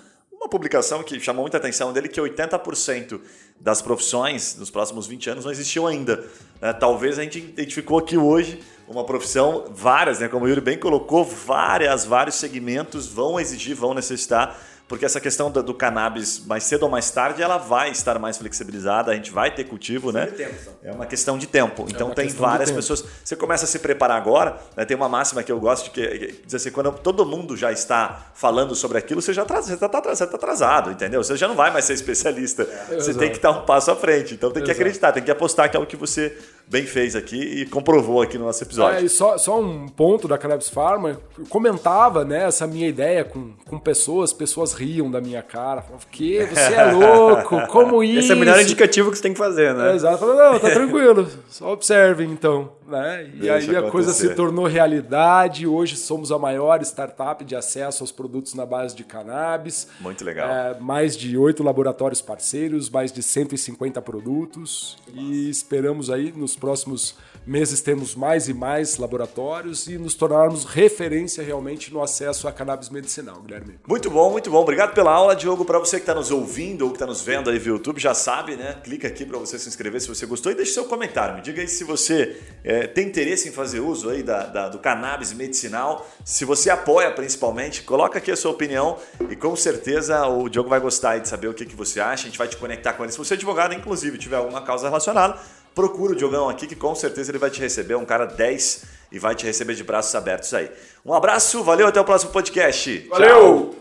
uma publicação que chamou muita atenção dele, que 80% das profissões nos próximos 20 anos não existiam ainda. É, talvez a gente identificou aqui hoje uma profissão, várias, né? Como o Yuri bem colocou, várias, vários segmentos vão exigir, vão necessitar porque essa questão do, do, cannabis, mais cedo ou mais tarde, ela vai estar mais flexibilizada, a gente vai ter cultivo, né? Tempo, então. É uma questão de tempo. É então tem questão várias pessoas. Você começa a se preparar agora, né? tem uma máxima que eu gosto de que, que diz assim, quando todo mundo já está falando sobre aquilo, você já está tá, tá, tá atrasado, entendeu? Você já não vai mais ser especialista. É, você exato. tem que estar um passo à frente. Então tem que exato. acreditar, tem que apostar que é o que você bem fez aqui e comprovou aqui no nosso episódio. É, e só, só um ponto da Cannabis Pharma, eu comentava né, essa minha ideia com, com pessoas, pessoas riam da minha cara, falavam, que você é louco, como isso? Esse é o melhor indicativo que você tem que fazer, né? É, exato, não, tá tranquilo, só observem então. Né? E Deixa aí acontecer. a coisa se tornou realidade, hoje somos a maior startup de acesso aos produtos na base de cannabis. Muito legal. É, mais de oito laboratórios parceiros, mais de 150 produtos e esperamos aí nos próximos meses temos mais e mais laboratórios e nos tornarmos referência realmente no acesso a cannabis medicinal, Guilherme. Muito bom, muito bom. Obrigado pela aula, Diogo. Para você que está nos ouvindo ou que está nos vendo aí via YouTube, já sabe, né? Clica aqui para você se inscrever se você gostou e deixe seu comentário. Me diga aí se você é, tem interesse em fazer uso aí da, da, do cannabis medicinal, se você apoia principalmente, coloca aqui a sua opinião e com certeza o Diogo vai gostar de saber o que, que você acha. A gente vai te conectar com ele. Se você é advogado, inclusive, tiver alguma causa relacionada, procura o Diogão aqui que com certeza ele vai te receber, um cara 10 e vai te receber de braços abertos aí. Um abraço, valeu, até o próximo podcast. Valeu! Tchau.